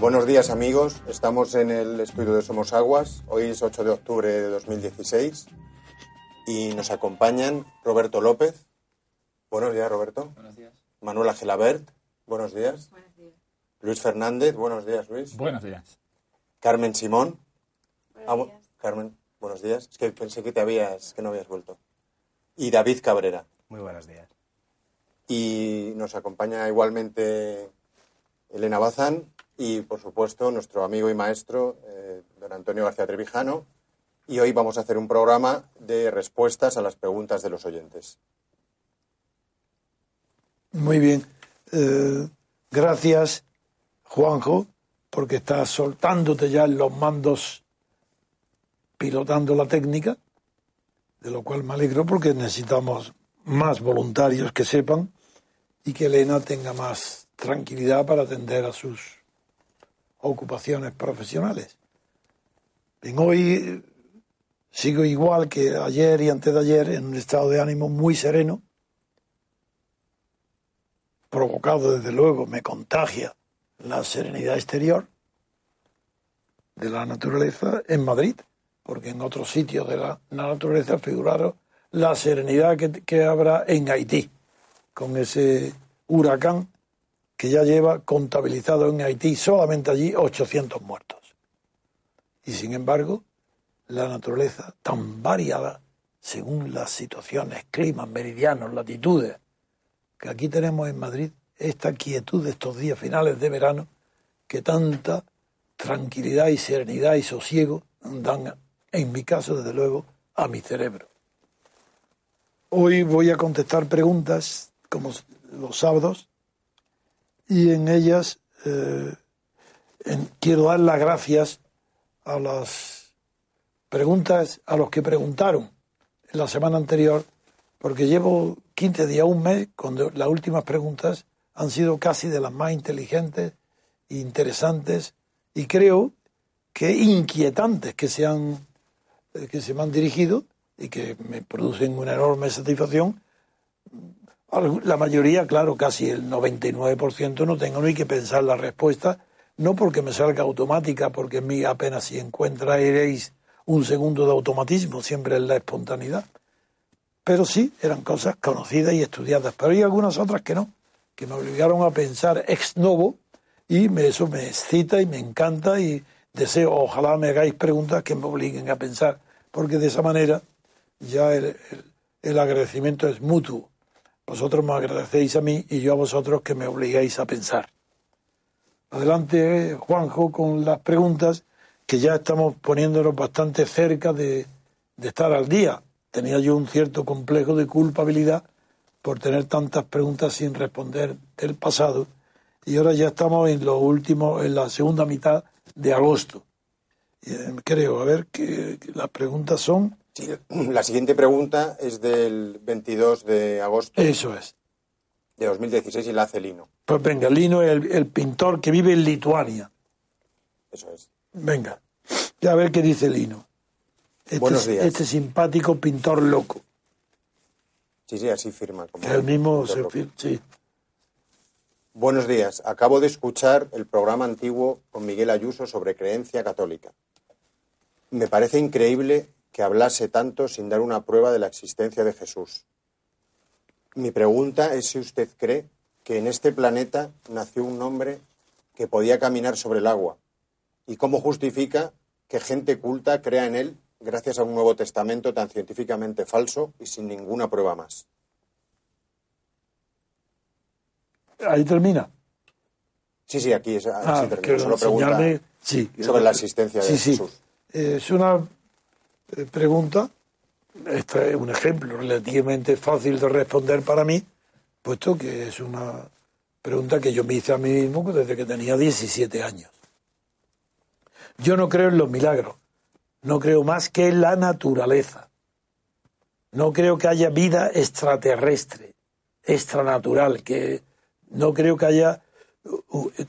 Buenos días amigos, estamos en el estudio de Somos Aguas, hoy es 8 de octubre de 2016 y nos acompañan Roberto López. Buenos días Roberto. Buenos días. Manuela Gelabert. Buenos días. Buenos días. Luis Fernández. Buenos días Luis. Buenos días. Carmen Simón. Buenos Ah, bu- días. Carmen, buenos días. Es que pensé que te habías, que no habías vuelto. Y David Cabrera. Muy buenos días. Y nos acompaña igualmente Elena Bazán y, por supuesto, nuestro amigo y maestro, eh, don Antonio García Trevijano. Y hoy vamos a hacer un programa de respuestas a las preguntas de los oyentes. Muy bien. Eh, gracias, Juanjo, porque estás soltándote ya en los mandos, pilotando la técnica, de lo cual me alegro porque necesitamos más voluntarios que sepan y que Elena tenga más tranquilidad para atender a sus ocupaciones profesionales. Bien, hoy eh, sigo igual que ayer y antes de ayer en un estado de ánimo muy sereno provocado desde luego, me contagia la serenidad exterior de la naturaleza en Madrid, porque en otros sitios de la, naturaleza figuraron la serenidad que, que habrá en Haití, con ese huracán que ya lleva contabilizado en Haití solamente allí 800 muertos. Y sin embargo, la naturaleza tan variada según las situaciones, climas, meridianos, latitudes, que aquí tenemos en Madrid esta quietud de estos días finales de verano que tanta tranquilidad y serenidad y sosiego dan, en mi caso, desde luego, a mi cerebro. Hoy voy a contestar preguntas, como los sábados, y en ellas eh, en- quiero dar las gracias a las preguntas, a los que preguntaron en la semana anterior, porque llevo 15 días, un mes, cuando las últimas preguntas han sido casi de las más inteligentes e interesantes y creo que inquietantes que se han, eh, que se me han dirigido y que me producen una enorme satisfacción. La mayoría, claro, casi el 99% no tengo ni que pensar la respuesta, no porque me salga automática, porque en mí apenas si encontraréis un segundo de automatismo, siempre es la espontaneidad pero sí eran cosas conocidas y estudiadas. Pero hay algunas otras que no, que me obligaron a pensar ex novo y me- eso me excita y me encanta y deseo, ojalá me hagáis preguntas que me obliguen a pensar, porque de esa manera ya el- el agradecimiento es mutuo. Vosotros me agradecéis a mí y yo a vosotros que me obligáis a pensar. Adelante, Juanjo, con las preguntas, que ya estamos poniéndonos bastante cerca de, de estar al día. Tenía yo un cierto complejo de culpabilidad por tener tantas preguntas sin responder del pasado y ahora ya estamos en lo último, en la segunda mitad de agosto. Eh, creo, a ver, que, las preguntas son, la siguiente pregunta es del 22 de agosto eso es. de 2016 y la hace Lino. Pues venga, Lino es el, el pintor que vive en Lituania. Eso es. Venga, ya a ver qué dice Lino. Este, Buenos días. este simpático pintor loco. Sí, sí, así firma. Como Que el mismo se sí. Buenos días. Acabo de escuchar el programa antiguo con Miguel Ayuso sobre creencia católica. Me parece increíble que hablase tanto sin dar una prueba de la existencia de Jesús. Mi pregunta es si usted cree que en este planeta nació un hombre que podía caminar sobre el agua y cómo justifica que gente culta crea en él gracias a un Nuevo Testamento tan científicamente falso y sin ninguna prueba más. Ahí termina. Sí, sí, aquí es, Ah, termina. Solo pregunta sí, sobre la existencia de sí. Jesús. Es una pregunta, este es un ejemplo relativamente fácil de responder para mí, puesto que es una pregunta que yo me hice a mí mismo desde que tenía 17 años. Yo no creo en los milagros, no creo más que en la naturaleza. No creo que haya vida extraterrestre, extranatural, que no creo que haya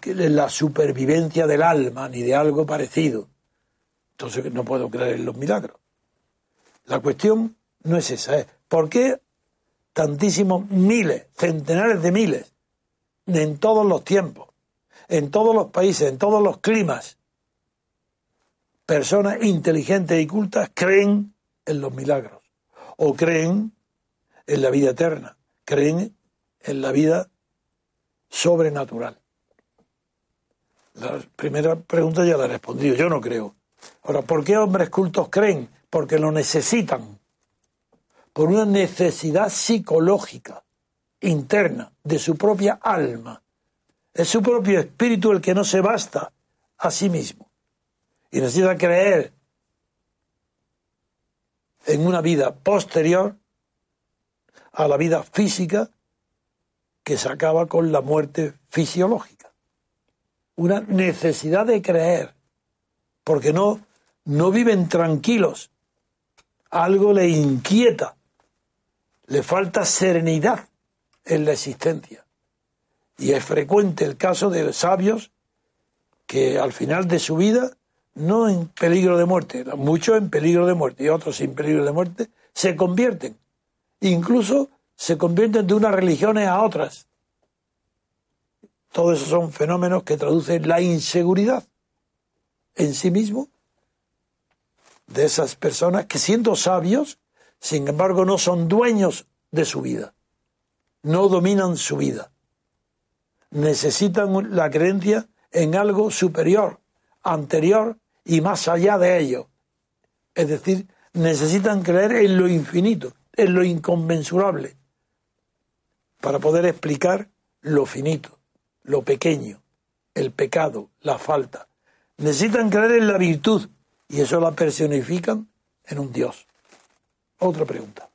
la supervivencia del alma ni de algo parecido. Entonces no puedo creer en los milagros. La cuestión no es esa, es ¿por qué tantísimos miles, centenares de miles, en todos los tiempos, en todos los países, en todos los climas, personas inteligentes y cultas creen en los milagros o creen en la vida eterna, creen en la vida sobrenatural. La primera pregunta ya la he respondido, yo no creo. Ahora, ¿por qué hombres cultos creen? Porque lo necesitan, por una necesidad psicológica interna de su propia alma. Es su propio espíritu el que no se basta a sí mismo y necesita creer en una vida posterior a la vida física que se acaba con la muerte fisiológica. Una necesidad de creer, porque no, no viven tranquilos. Algo le inquieta, le falta serenidad en la existencia. Y es frecuente el caso de sabios que al final de su vida, no en peligro de muerte, muchos en peligro de muerte y otros sin peligro de muerte, se convierten. Incluso se convierten de unas religiones a otras. Todos esos son fenómenos que traducen la inseguridad en sí mismo de esas personas que siendo sabios, sin embargo, no son dueños de su vida, no dominan su vida. Necesitan la creencia en algo superior, anterior y más allá de ello. Es decir, necesitan creer en lo infinito, en lo inconmensurable, para poder explicar lo finito, lo pequeño, el pecado, la falta. Necesitan creer en la virtud y eso la personifican en un Dios. Otra pregunta.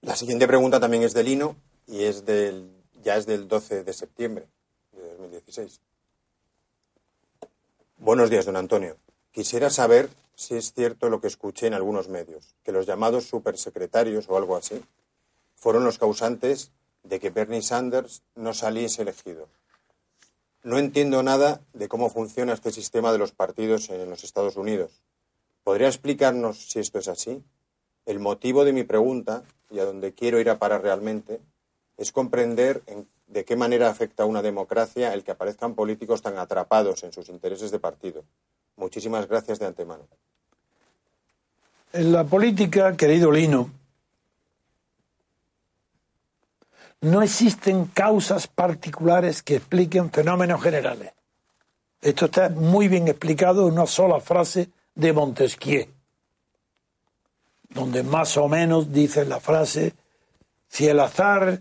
La siguiente pregunta también es de Lino y es del, ya es del 12 de septiembre de 2016. Buenos días, don Antonio. Quisiera saber si es cierto lo que escuché en algunos medios, que los llamados supersecretarios o algo así fueron los causantes de que Bernie Sanders no saliese elegido. No entiendo nada de cómo funciona este sistema de los partidos en los Estados Unidos. ¿Podría explicarnos si esto es así? El motivo de mi pregunta, y a donde quiero ir a parar realmente, es comprender de qué manera afecta a una democracia el que aparezcan políticos tan atrapados en sus intereses de partido. Muchísimas gracias de antemano. En la política, querido Lino, no existen causas particulares que expliquen fenómenos generales. Esto está muy bien explicado en una sola frase de Montesquieu, donde más o menos dice la frase, si el azar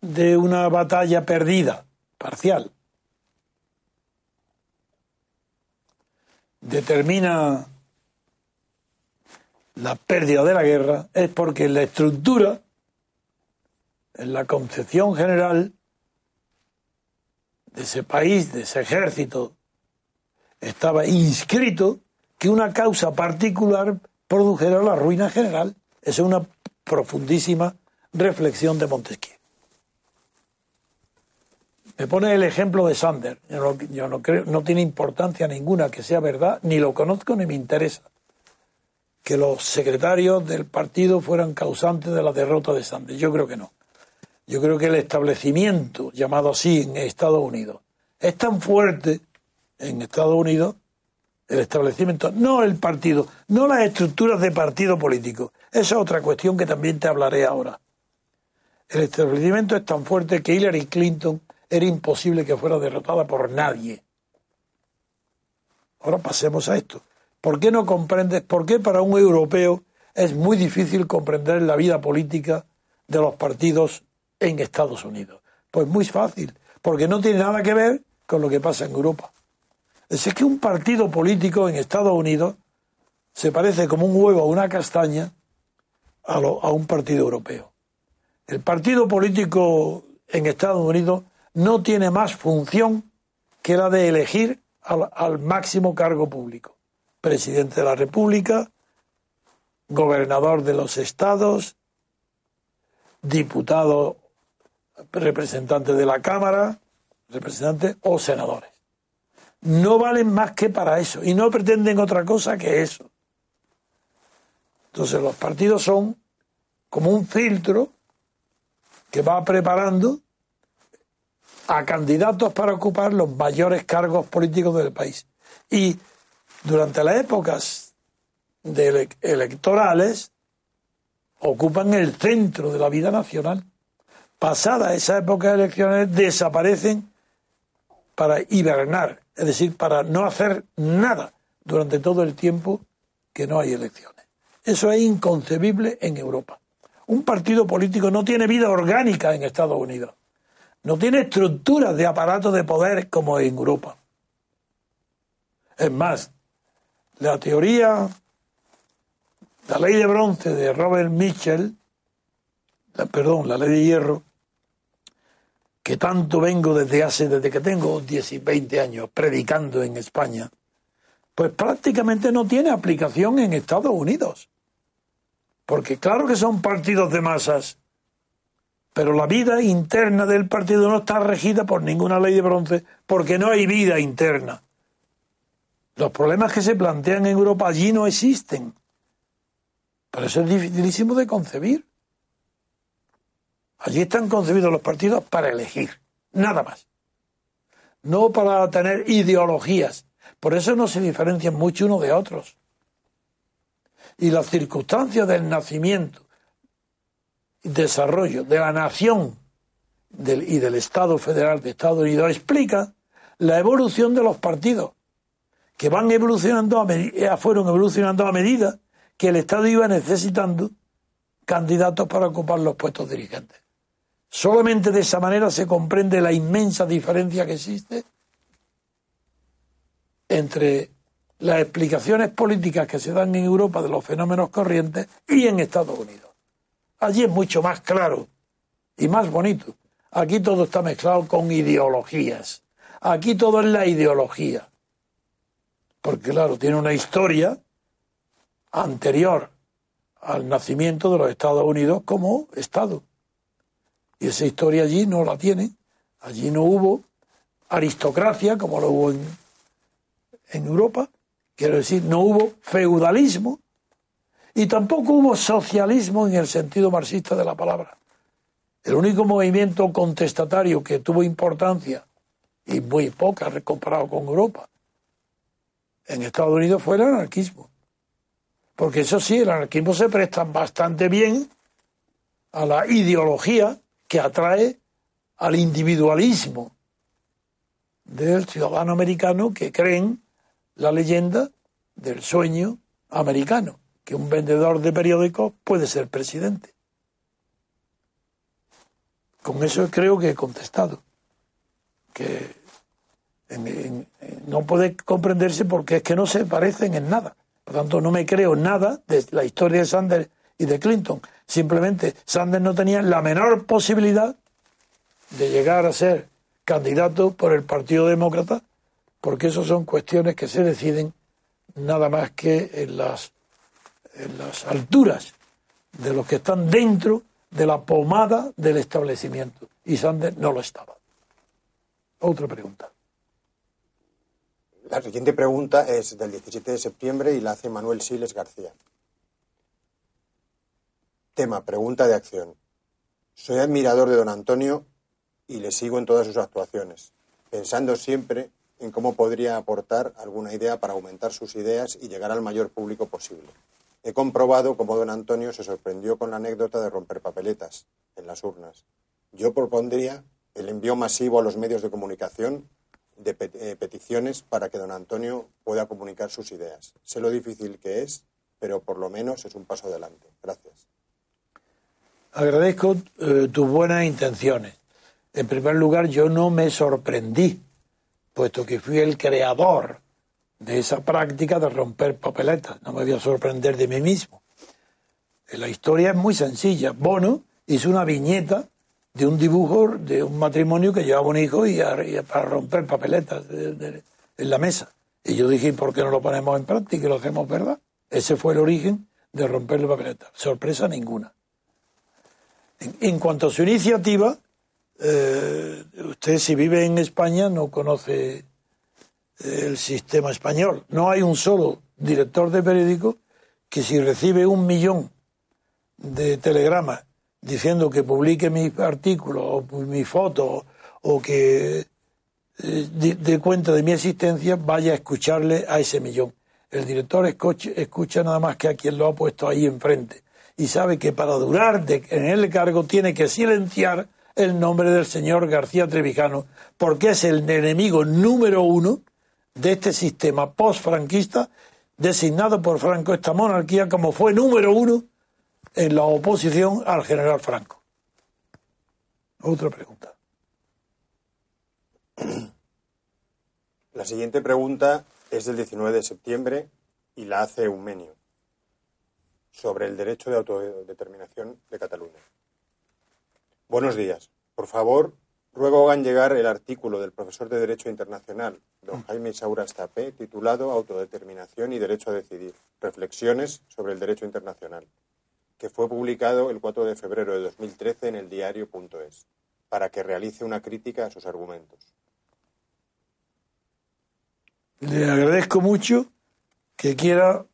de una batalla perdida, parcial, determina la pérdida de la guerra, es porque la estructura en la concepción general de ese país, de ese ejército, estaba inscrito que una causa particular produjera la ruina general. Esa es una profundísima reflexión de Montesquieu. Me pone el ejemplo de Sander. Yo, no, creo, no tiene importancia ninguna que sea verdad, ni lo conozco ni me interesa que los secretarios del partido fueran causantes de la derrota de Sanders. Yo creo que no. Yo creo que el establecimiento, llamado así en Estados Unidos, es tan fuerte en Estados Unidos, el establecimiento, no el partido, no las estructuras de partido político. Esa es otra cuestión que también te hablaré ahora. El establecimiento es tan fuerte que Hillary Clinton era imposible que fuera derrotada por nadie. Ahora pasemos a esto. ¿Por qué no comprendes? ¿Por qué para un europeo es muy difícil comprender la vida política de los partidos en Estados Unidos? Pues muy fácil, porque no tiene nada que ver con lo que pasa en Europa. Es que un partido político en Estados Unidos se parece como un huevo a una castaña a, a un partido europeo. El partido político en Estados Unidos no tiene más función que la de elegir al máximo cargo público. Presidente de la República, gobernador de los estados, diputado representantes de la Cámara, representantes o senadores. No valen más que para eso y no pretenden otra cosa que eso. Entonces los partidos son como un filtro que va preparando a candidatos para ocupar los mayores cargos políticos del país. Y durante las épocas electorales ocupan el centro de la vida nacional. Pasada esa época eleccionales desaparecen para hibernar, es decir, para no hacer nada durante todo el tiempo que no hay elecciones. Eso es inconcebible en Europa. Un partido político no tiene vida orgánica en Estados Unidos. No tiene estructuras de aparato de poder como en Europa. Es más, la teoría, la ley de bronce de Robert Mitchell, perdón, la ley de hierro, que tanto vengo desde hace, desde que tengo 10 y 20 años predicando en España, pues prácticamente no tiene aplicación en Estados Unidos. Porque claro que son partidos de masas, pero la vida interna del partido no está regida por ninguna ley de bronce, porque no hay vida interna. Los problemas que se plantean en Europa allí no existen. Por eso es dificilísimo de concebir. Allí están concebidos los partidos para elegir, nada más. No para tener ideologías. Por eso no se diferencian mucho unos de otros. Y las circunstancias del nacimiento desarrollo de la nación y del Estado federal de Estados Unidos explica la evolución de los partidos, que van evolucionando a eh, fueron evolucionando a medida que el Estado iba necesitando candidatos para ocupar los puestos dirigentes. Solamente de esa manera se comprende la inmensa diferencia que existe entre las explicaciones políticas que se dan en Europa de los fenómenos corrientes y en Estados Unidos. Allí es mucho más claro y más bonito. Aquí todo está mezclado con ideologías. Aquí todo es la ideología. Porque claro, tiene una historia anterior al nacimiento de los Estados Unidos como Estado. Y esa historia allí no la tiene. Allí no hubo aristocracia como lo hubo en, en Europa. Quiero decir, no hubo feudalismo y tampoco hubo socialismo en el sentido marxista de la palabra. El único movimiento contestatario que tuvo importancia, y muy poca comparado con Europa, en Estados Unidos fue el anarquismo. Porque eso sí, el anarquismo se presta bastante bien a la ideología que atrae al individualismo del ciudadano americano que creen la leyenda del sueño americano que un vendedor de periódicos puede ser presidente. Con eso creo que he contestado. Que no puede comprenderse porque es que no se parecen en nada. Por tanto, no me creo nada de la historia de Sanders y de Clinton. Simplemente Sanders no tenía la menor posibilidad de llegar a ser candidato por el Partido Demócrata, porque eso son cuestiones que se deciden nada más que en las en las alturas de los que están dentro de la pomada del establecimiento. Y Sanders no lo estaba. Otra pregunta. La siguiente pregunta es del 17 de septiembre y la hace Manuel Siles García. Tema, pregunta de acción. Soy admirador de don Antonio y le sigo en todas sus actuaciones, pensando siempre en cómo podría aportar alguna idea para aumentar sus ideas y llegar al mayor público posible. He comprobado cómo don Antonio se sorprendió con la anécdota de romper papeletas en las urnas. Yo propondría el envío masivo a los medios de comunicación de eh, peticiones para que don Antonio pueda comunicar sus ideas. Sé lo difícil que es, pero por lo menos es un paso adelante. Gracias. Agradezco eh, tus buenas intenciones. En primer lugar, yo no me sorprendí, puesto que fui el creador de esa práctica de romper papeletas. No me voy a sorprender de mí mismo. La historia es muy sencilla. Bono hizo una viñeta de un dibujo de un matrimonio que llevaba un hijo y, para romper papeletas en la mesa. Y yo dije, ¿por qué no lo ponemos en práctica y lo hacemos verdad? Ese fue el origen de romper papeletas. Sorpresa ninguna. En, cuanto a su iniciativa, eh, usted si vive en España no conoce el sistema español. No hay un solo director de periódico que si recibe un millón de telegramas diciendo que publique mi artículo o mi foto o que eh, de, cuenta de mi existencia, vaya a escucharle a ese millón. El director escucha, nada más que a quien lo ha puesto ahí enfrente y sabe que para durar en el cargo tiene que silenciar el nombre del señor García Trevijano, porque es el enemigo número uno de este sistema post-franquista designado por Franco, esta monarquía, como fue número uno en la oposición al general Franco. Otra pregunta. La siguiente pregunta es del 19 de septiembre y la hace Eumenio sobre el derecho de autodeterminación de Cataluña. Buenos días. Por favor, ruego hagan llegar el artículo del profesor de Derecho Internacional, don Jaime Isaura Estapé, titulado Autodeterminación y Derecho a Decidir. Reflexiones sobre el Derecho Internacional, que fue publicado el 4 de febrero de 2013 en el diario.es, para que realice una crítica a sus argumentos. Le agradezco mucho que quiera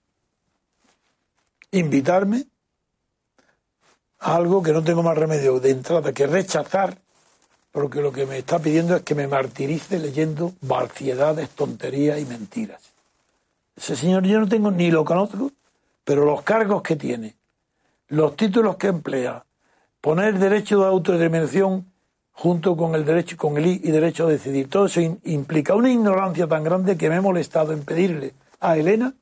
invitarme a algo que no tengo más remedio de entrada que rechazar, porque lo que me está pidiendo es que me martirice leyendo barciedades, tonterías y mentiras. Ese señor yo no tengo ni lo conozco, pero los cargos que tiene, los títulos que emplea, poner derecho de autodeterminación junto con el derecho, con el y derecho a decidir. Todo eso implica una ignorancia tan grande que me he molestado en pedirle a Elena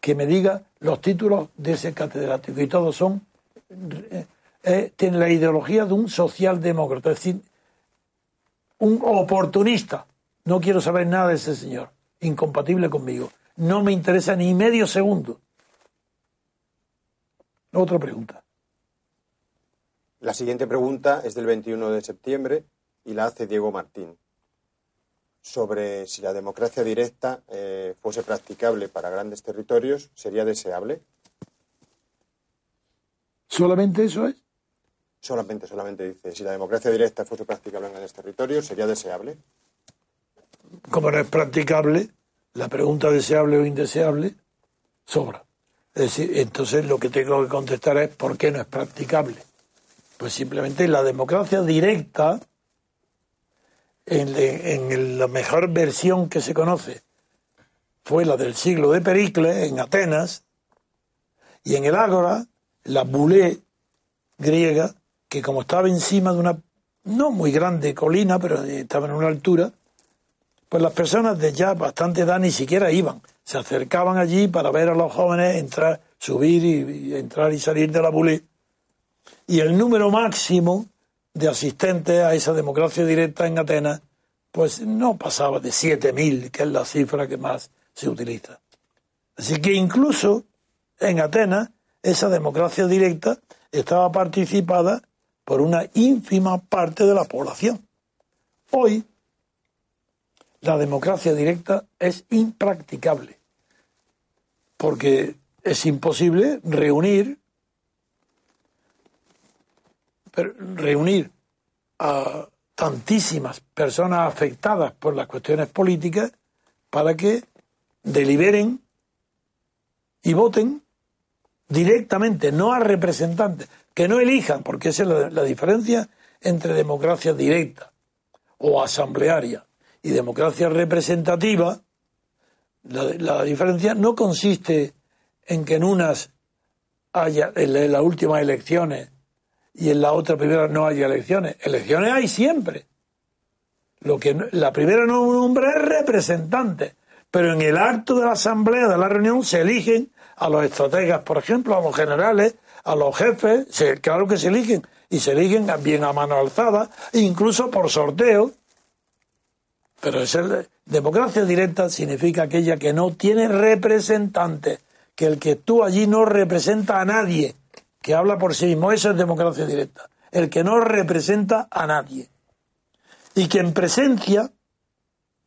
que me diga los títulos de ese catedrático. Y todos son, eh, eh, tienen la ideología de un socialdemócrata, es decir, un oportunista. No quiero saber nada de ese señor, incompatible conmigo. No me interesa ni medio segundo. Otra pregunta. La siguiente pregunta es del 21 de septiembre y la hace Diego Martín sobre si la democracia directa eh, fuese practicable para grandes territorios, ¿sería deseable? ¿Solamente eso es? Solamente, solamente dice, si la democracia directa fuese practicable en grandes territorios, ¿sería deseable? Como no es practicable, la pregunta deseable o indeseable sobra. Es decir, entonces lo que tengo que contestar es ¿por qué no es practicable? Pues simplemente la democracia directa, en, la mejor versión que se conoce, fue la del siglo de Pericles, en Atenas, y en el Ágora, la bulé griega, que como estaba encima de una no muy grande colina, pero estaba en una altura, pues las personas de ya bastante edad ni siquiera iban, se acercaban allí para ver a los jóvenes entrar, subir y, y entrar y salir de la bulé. Y el número máximo de asistentes a esa democracia directa en Atenas, pues no pasaba de 7.000, que es la cifra que más se utiliza. Así que incluso en Atenas, esa democracia directa estaba participada por una ínfima parte de la población. Hoy, la democracia directa es impracticable, porque es imposible reunir reunir a tantísimas personas afectadas por las cuestiones políticas para que deliberen y voten directamente, no a representantes, que no elijan, porque esa es la, diferencia entre democracia directa o asamblearia y democracia representativa. La, la diferencia no consiste en que en unas haya, en las últimas elecciones, y en la otra primera no hay elecciones. Elecciones hay siempre. Lo que la primera nombre es representante, pero en el acto de la asamblea, de la reunión, se eligen a los estrategas, por ejemplo, a los generales, a los jefes, claro que se eligen, y se eligen bien a mano alzada, incluso por sorteo. Pero es democracia directa significa aquella que no tiene representante, que el que tú allí no representa a nadie que habla por sí mismo. Eso es democracia directa. El que no representa a nadie. Y que en presencia,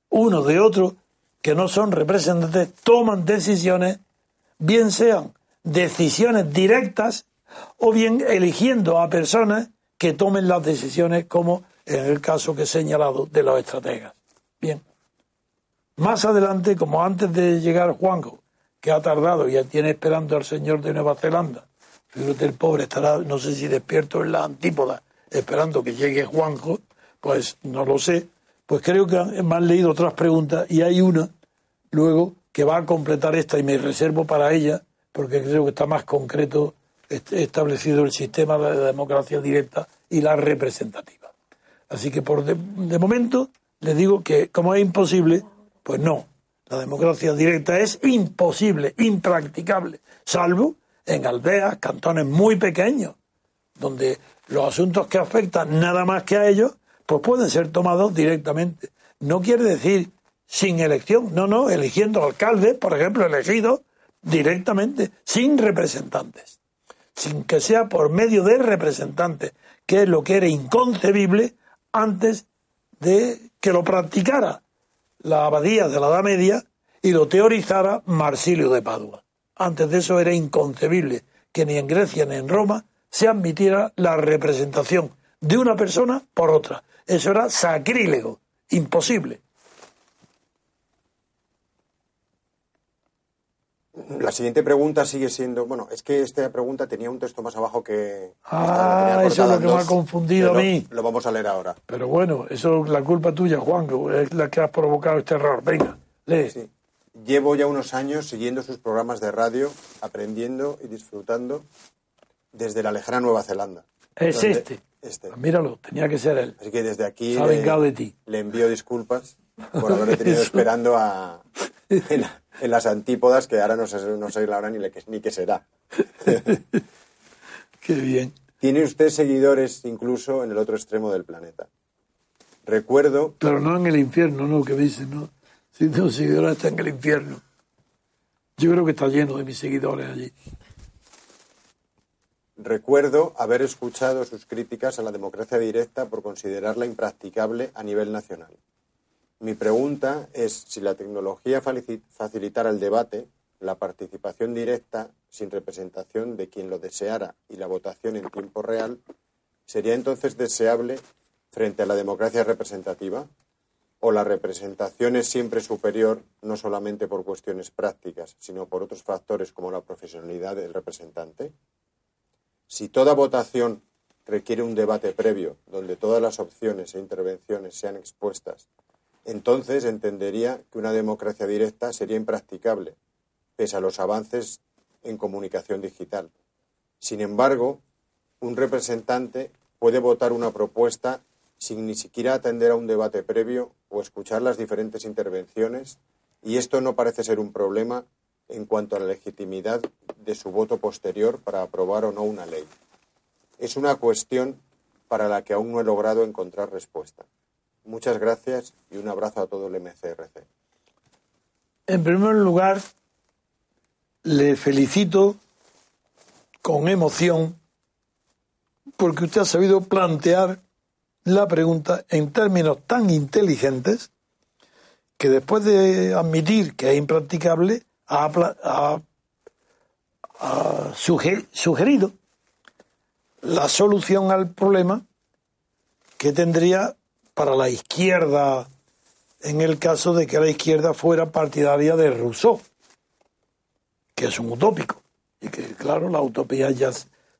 uno de otro, que no son representantes, toman decisiones, bien sean decisiones directas o bien eligiendo a personas que tomen las decisiones como en el caso que he señalado de los estrategas. Bien. Más adelante, como antes de llegar Juanjo, que ha tardado y tiene esperando al señor de Nueva Zelanda, El pobre estará, no sé si despierto en la antípoda, esperando que llegue Juanjo Pues no lo sé. Pues creo que me han leído otras preguntas y hay una luego que va a completar esta y me reservo para ella porque creo que está más concreto establecido el sistema de democracia directa y la representativa. Así que por de, de momento les digo que como es imposible, pues no, la democracia directa es imposible, impracticable, salvo en aldeas, cantones muy pequeños, donde los asuntos que afectan nada más que a ellos, pues pueden ser tomados directamente. No quiere decir sin elección, no, no, eligiendo alcaldes, por ejemplo, elegidos directamente, sin representantes, sin que sea por medio de representantes, que es lo que era inconcebible antes de que lo practicara la abadía de la Edad Media y lo teorizara Marsilio de Padua. Antes de eso era inconcebible que ni en Grecia ni en Roma se admitiera la representación de una persona por otra. Eso era sacrílego, imposible. La siguiente pregunta sigue siendo, bueno, es que esta pregunta tenía un texto más abajo que... Ah, eso es lo que me ha confundido a mí. Lo vamos a leer ahora. Pero bueno, eso es la culpa tuya, Juan, que es la que has provocado este error. Venga, lee. Sí. Llevo ya unos años siguiendo sus programas de radio, aprendiendo y disfrutando desde la lejana Nueva Zelanda. Es este. Este. míralo, tenía que ser él. Así que desde aquí ha vengado de ti. le envío disculpas por haberle tenido esperando a, en las antípodas que ahora no sé, no sé la hora ni, le- ni qué será. Qué bien. Tiene usted seguidores incluso en el otro extremo del planeta. Recuerdo, Pero no en el infierno, no, que dicen, ¿no? Si tu seguidor está en el infierno. Yo creo que está lleno de mis seguidores allí. recuerdo haber escuchado sus críticas a la democracia directa por considerarla impracticable a nivel nacional. Mi pregunta es si la tecnología facilitara el debate, la participación directa sin representación de quien lo deseara y la votación en tiempo real, ¿sería entonces deseable frente a la democracia representativa? ¿O la representación es siempre superior no solamente por cuestiones prácticas, sino por otros factores como la profesionalidad del representante? Si toda votación requiere un debate previo donde todas las opciones e intervenciones sean expuestas, entonces entendería que una democracia directa sería impracticable, pese a los avances en comunicación digital. Sin embargo, un representante puede votar una propuesta sin ni siquiera atender a un debate previo o escuchar las diferentes intervenciones, y esto no parece ser un problema en cuanto a la legitimidad de su voto posterior para aprobar o no una ley. Es una cuestión para la que aún no he logrado encontrar respuesta. Muchas gracias y un abrazo a todo el MCRC. En primer lugar, le felicito con emoción porque usted ha sabido plantear la pregunta en términos tan inteligentes que después de admitir que es impracticable, ha, sugerido la solución al problema que tendría para la izquierda en el caso de que la izquierda fuera partidaria de Rousseau, que es un utópico. Y que, claro, las utopías ya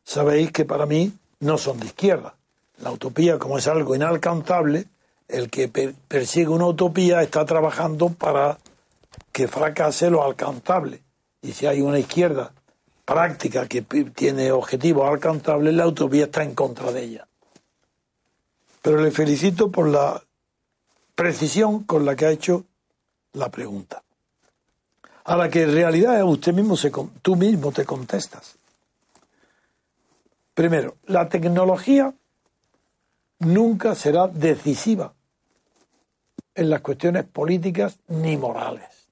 sabéis que para mí no son de izquierda. La utopía, como es algo inalcanzable, el que per- persigue una utopía está trabajando para que fracase lo alcanzable. Y si hay una izquierda práctica que tiene objetivos alcanzables, la utopía está en contra de ella. Pero le felicito por la precisión con la que ha hecho la pregunta. A la que en realidad usted mismo se, tú mismo te contestas. Primero, la tecnología nunca será decisiva en las cuestiones políticas ni morales.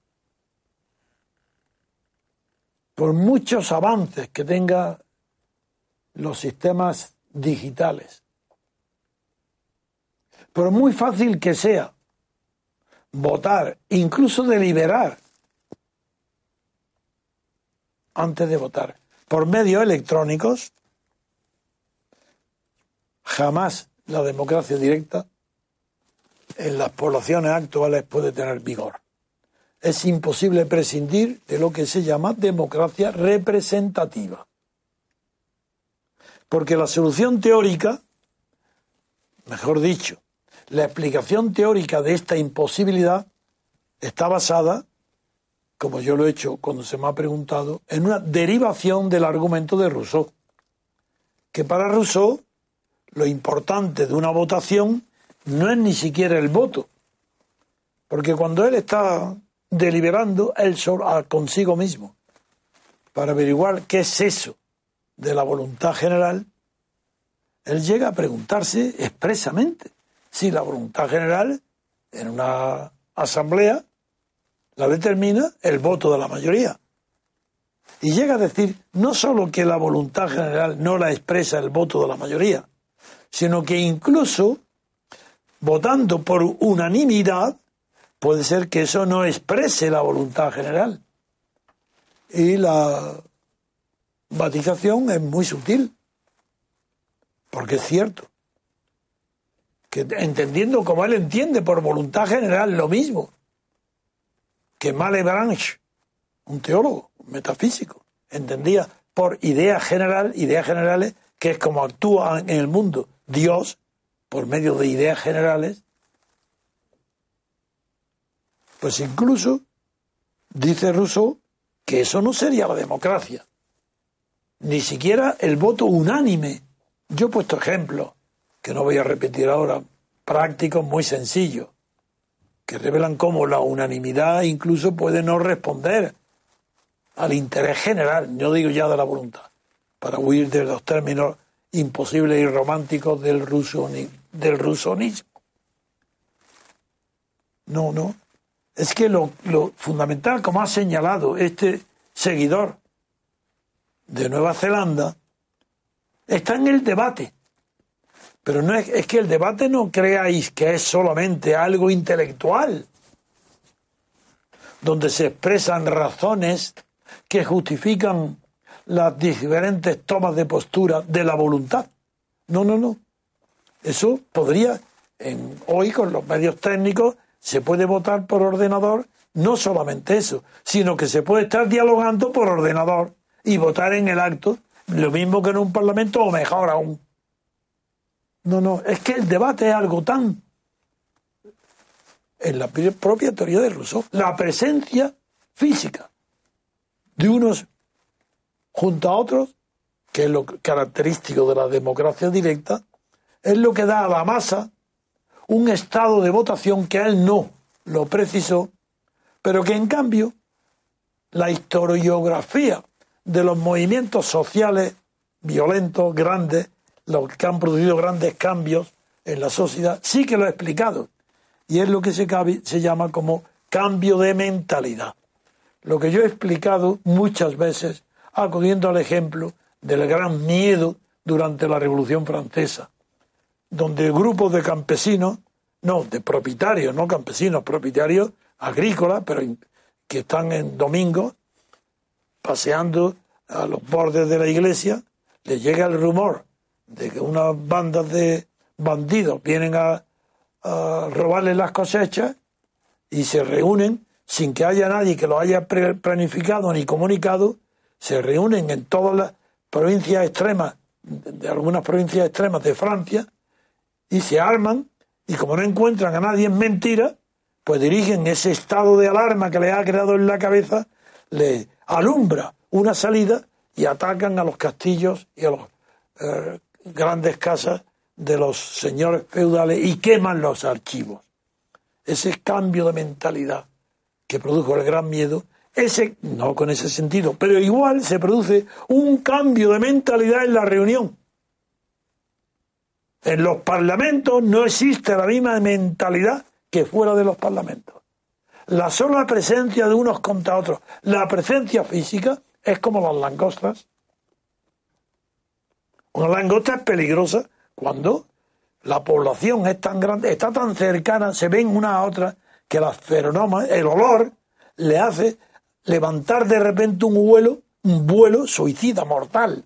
Por muchos avances que tenga los sistemas digitales, por muy fácil que sea votar, incluso deliberar antes de votar, por medios electrónicos, jamás la democracia directa en las poblaciones actuales puede tener vigor. Es imposible prescindir de lo que se llama democracia representativa. Porque la solución teórica, mejor dicho, La explicación teórica de esta imposibilidad está basada, como yo lo he hecho cuando se me ha preguntado, en una derivación del argumento de Rousseau. Que para Rousseau lo importante de una votación no es ni siquiera el voto, porque cuando él está deliberando, él solo consigo mismo, para averiguar qué es eso de la voluntad general, él llega a preguntarse expresamente si la voluntad general en una asamblea la determina el voto de la mayoría. Y llega a decir no solo que la voluntad general no la expresa el voto de la mayoría, sino que incluso votando por unanimidad, puede ser que eso no exprese la voluntad general. Y la batización es muy sutil, porque es cierto. Que entendiendo como él entiende por voluntad general lo mismo que Malebranche, un teólogo, un metafísico, entendía por idea general, ideas generales, que es como actúa en el mundo Dios por medio de ideas generales, pues incluso dice Rousseau que eso no sería la democracia, ni siquiera el voto unánime. Yo he puesto ejemplos, que no voy a repetir ahora, prácticos muy sencillos, que revelan cómo la unanimidad incluso puede no responder al interés general, no digo ya de la voluntad, para huir de los términos imposibles y románticos del, del rusonismo. No, no. Es que lo, lo fundamental, como ha señalado este seguidor de Nueva Zelanda, está en el debate. Pero no es, es que el debate no creáis que es solamente algo intelectual, donde se expresan razones que justifican las diferentes tomas de postura de la voluntad. No, no, no. Eso podría, en, hoy con los medios técnicos, se puede votar por ordenador, no solamente eso, sino que se puede estar dialogando por ordenador y votar en el acto, lo mismo que en un parlamento o mejor aún. No, no, es que el debate es algo tan en la propia teoría de Rousseau, la presencia física de unos junto a otros, que es lo característico de la democracia directa, es lo que da a la masa un estado de votación que a él no lo precisó, pero que en cambio la historiografía de los movimientos sociales violentos, grandes, los que han producido grandes cambios en la sociedad, sí que lo ha explicado. Y es lo que se, se llama como cambio de mentalidad. Lo que yo he explicado muchas veces acudiendo al ejemplo del gran miedo durante la Revolución Francesa, donde grupos de campesinos, no, de propietarios, no campesinos, propietarios agrícolas, pero que están en domingo paseando a los bordes de la iglesia, les llega el rumor de que unas bandas de bandidos vienen a, a robarles las cosechas y se reúnen sin que haya nadie que lo haya planificado ni comunicado se reúnen en todas las provincias extremas, de algunas provincias extremas de Francia, y se arman, y como no encuentran a nadie en mentira, pues dirigen ese estado de alarma que les ha creado en la cabeza, le alumbra una salida y atacan a los castillos y a las eh, grandes casas de los señores feudales y queman los archivos. Ese cambio de mentalidad que produjo el gran miedo ese, no con ese sentido, pero igual se produce un cambio de mentalidad en la reunión. En los parlamentos no existe la misma mentalidad que fuera de los parlamentos. La sola presencia de unos contra otros, la presencia física es como las langostas. Una langosta es peligrosa cuando la población es tan grande, está tan cercana, se ven una a otra, que las feronomas, el olor, le hace levantar de repente un vuelo, un vuelo suicida, mortal.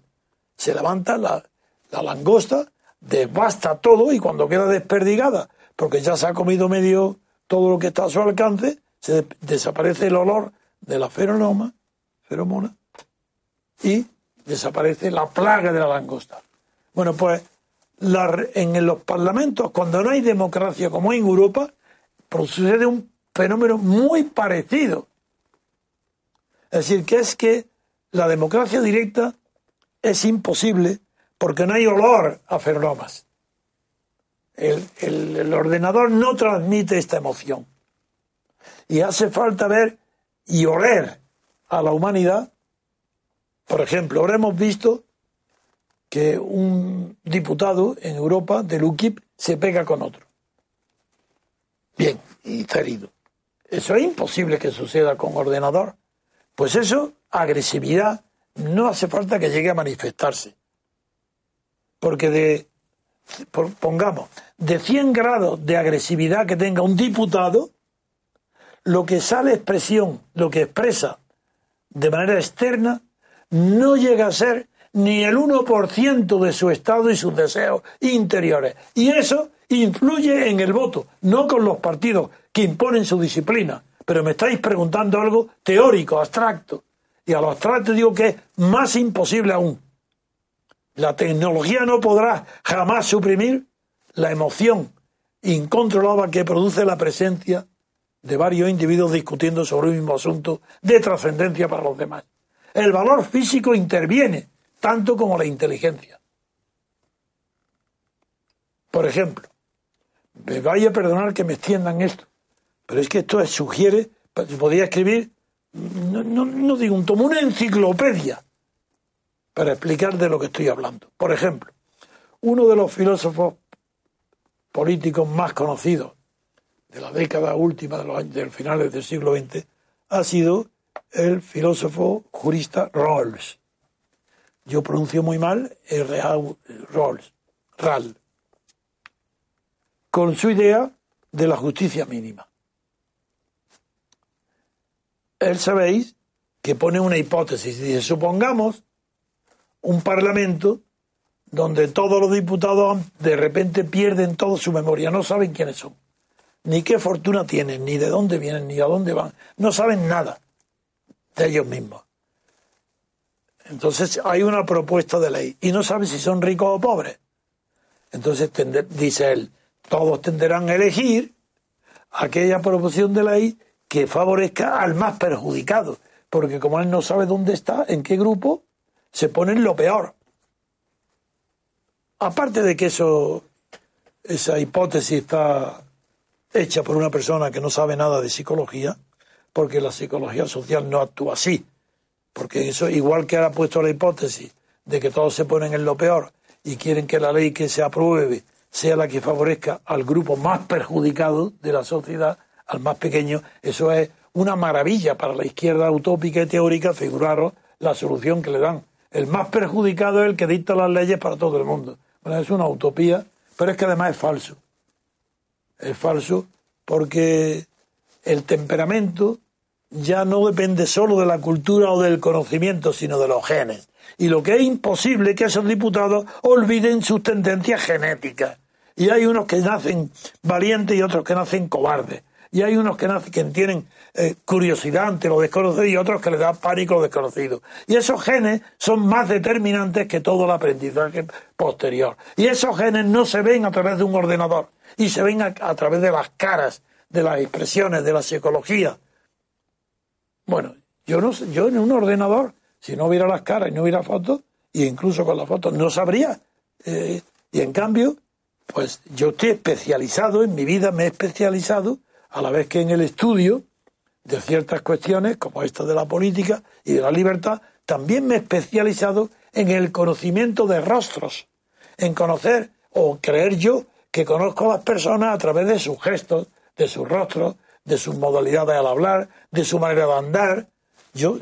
Se levanta la, langosta, devasta todo y cuando queda desperdigada, porque ya se ha comido medio todo lo que está a su alcance, se desaparece el olor de la feronoma, feromona, y desaparece la plaga de la langosta. Bueno, pues en los parlamentos, cuando no hay democracia como en Europa, sucede un fenómeno muy parecido. Es decir, que es que la democracia directa es imposible porque no hay olor a feromonas. El, el, ordenador no transmite esta emoción. Y hace falta ver y oler a la humanidad. Por ejemplo, ahora hemos visto que un diputado en Europa del UKIP se pega con otro. Bien, y está. Eso es imposible que suceda con ordenador. Pues eso, agresividad, no hace falta que llegue a manifestarse. Porque de, pongamos, de 100 grados de agresividad que tenga un diputado, lo que sale expresión, lo que expresa de manera externa, no llega a ser ni el 1% de su estado y sus deseos interiores. Y eso influye en el voto, no con los partidos que imponen su disciplina. Pero me estáis preguntando algo teórico, abstracto. Y a lo abstracto digo que es más imposible aún. La tecnología no podrá jamás suprimir la emoción incontrolada que produce la presencia de varios individuos discutiendo sobre un mismo asunto de trascendencia para los demás. El valor físico interviene tanto como la inteligencia. Por ejemplo, me vaya a perdonar que me extiendan esto, pero es que esto sugiere, podría escribir, no, digo un tomo, una enciclopedia para explicar de lo que estoy hablando. Por ejemplo, uno de los filósofos políticos más conocidos de la década última de los años del finales del siglo XX ha sido el filósofo jurista Rawls. Yo pronuncio muy mal el Rawls, Ral, con su idea de la justicia mínima. Él sabéis que pone una hipótesis, dice, supongamos un parlamento donde todos los diputados de repente pierden toda su memoria, no saben quiénes son, ni qué fortuna tienen, ni de dónde vienen, ni a dónde van, no saben nada de ellos mismos. Entonces hay una propuesta de ley y no saben si son ricos o pobres. Entonces dice él, todos tenderán a elegir aquella proposición de ley que favorezca al más perjudicado, porque como él no sabe dónde está, en qué grupo, se pone en lo peor. Aparte de que eso, esa hipótesis está hecha por una persona que no sabe nada de psicología, porque la psicología social no actúa así. Porque eso, igual que ha puesto la hipótesis de que todos se ponen en lo peor y quieren que la ley que se apruebe sea la que favorezca al grupo más perjudicado de la sociedad, al más pequeño, eso es una maravilla para la izquierda utópica y teórica, figuraros la solución que le dan. El más perjudicado es el que dicta las leyes para todo el mundo. Bueno, es una utopía, pero es que además es falso. Es falso porque el temperamento ya no depende solo de la cultura o del conocimiento, sino de los genes. Y lo que es imposible que esos diputados olviden sus tendencias genéticas. Y hay unos que nacen valientes y otros que nacen cobardes. Y hay unos que, nacen, que tienen eh, curiosidad ante lo desconocido y otros que les da pánico lo desconocido. Y esos genes son más determinantes que todo el aprendizaje posterior. Y esos genes no se ven a través de un ordenador y se ven a, través de las caras, de las expresiones, de la psicología. Bueno, yo, no, yo en un ordenador, si no hubiera las caras y no hubiera fotos, e incluso con las fotos no sabría. Eh, y en cambio, pues yo estoy especializado, en mi vida me he especializado, a la vez que en el estudio de ciertas cuestiones, como esta de la política y de la libertad, también me he especializado en el conocimiento de rostros, en conocer o creer yo que conozco a las personas a través de sus gestos, de sus rostros, de sus modalidades al hablar, de su manera de andar. Yo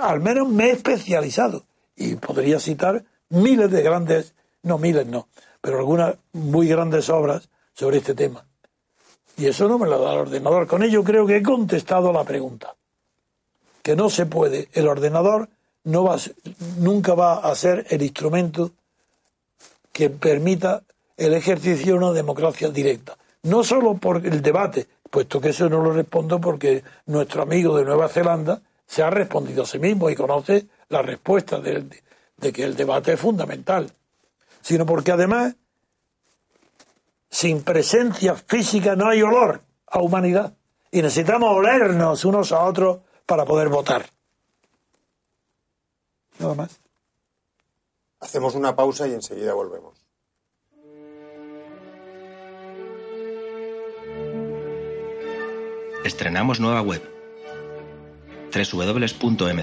al menos me he especializado y podría citar miles de grandes, no miles no, pero algunas muy grandes obras sobre este tema. Y eso no me lo da el ordenador. Con ello creo que he contestado la pregunta. Que no se puede. El ordenador no va, nunca va a ser el instrumento que permita el ejercicio de una democracia directa. No solo por el debate, puesto que eso no lo respondo porque nuestro amigo de Nueva Zelanda se ha respondido a sí mismo y conoce la respuesta de que el debate es fundamental, sino porque además sin presencia física no hay olor a humanidad. Y necesitamos olernos unos a otros para poder votar. Nada más. Hacemos una pausa y enseguida volvemos. Estrenamos nueva web www.mcrc.es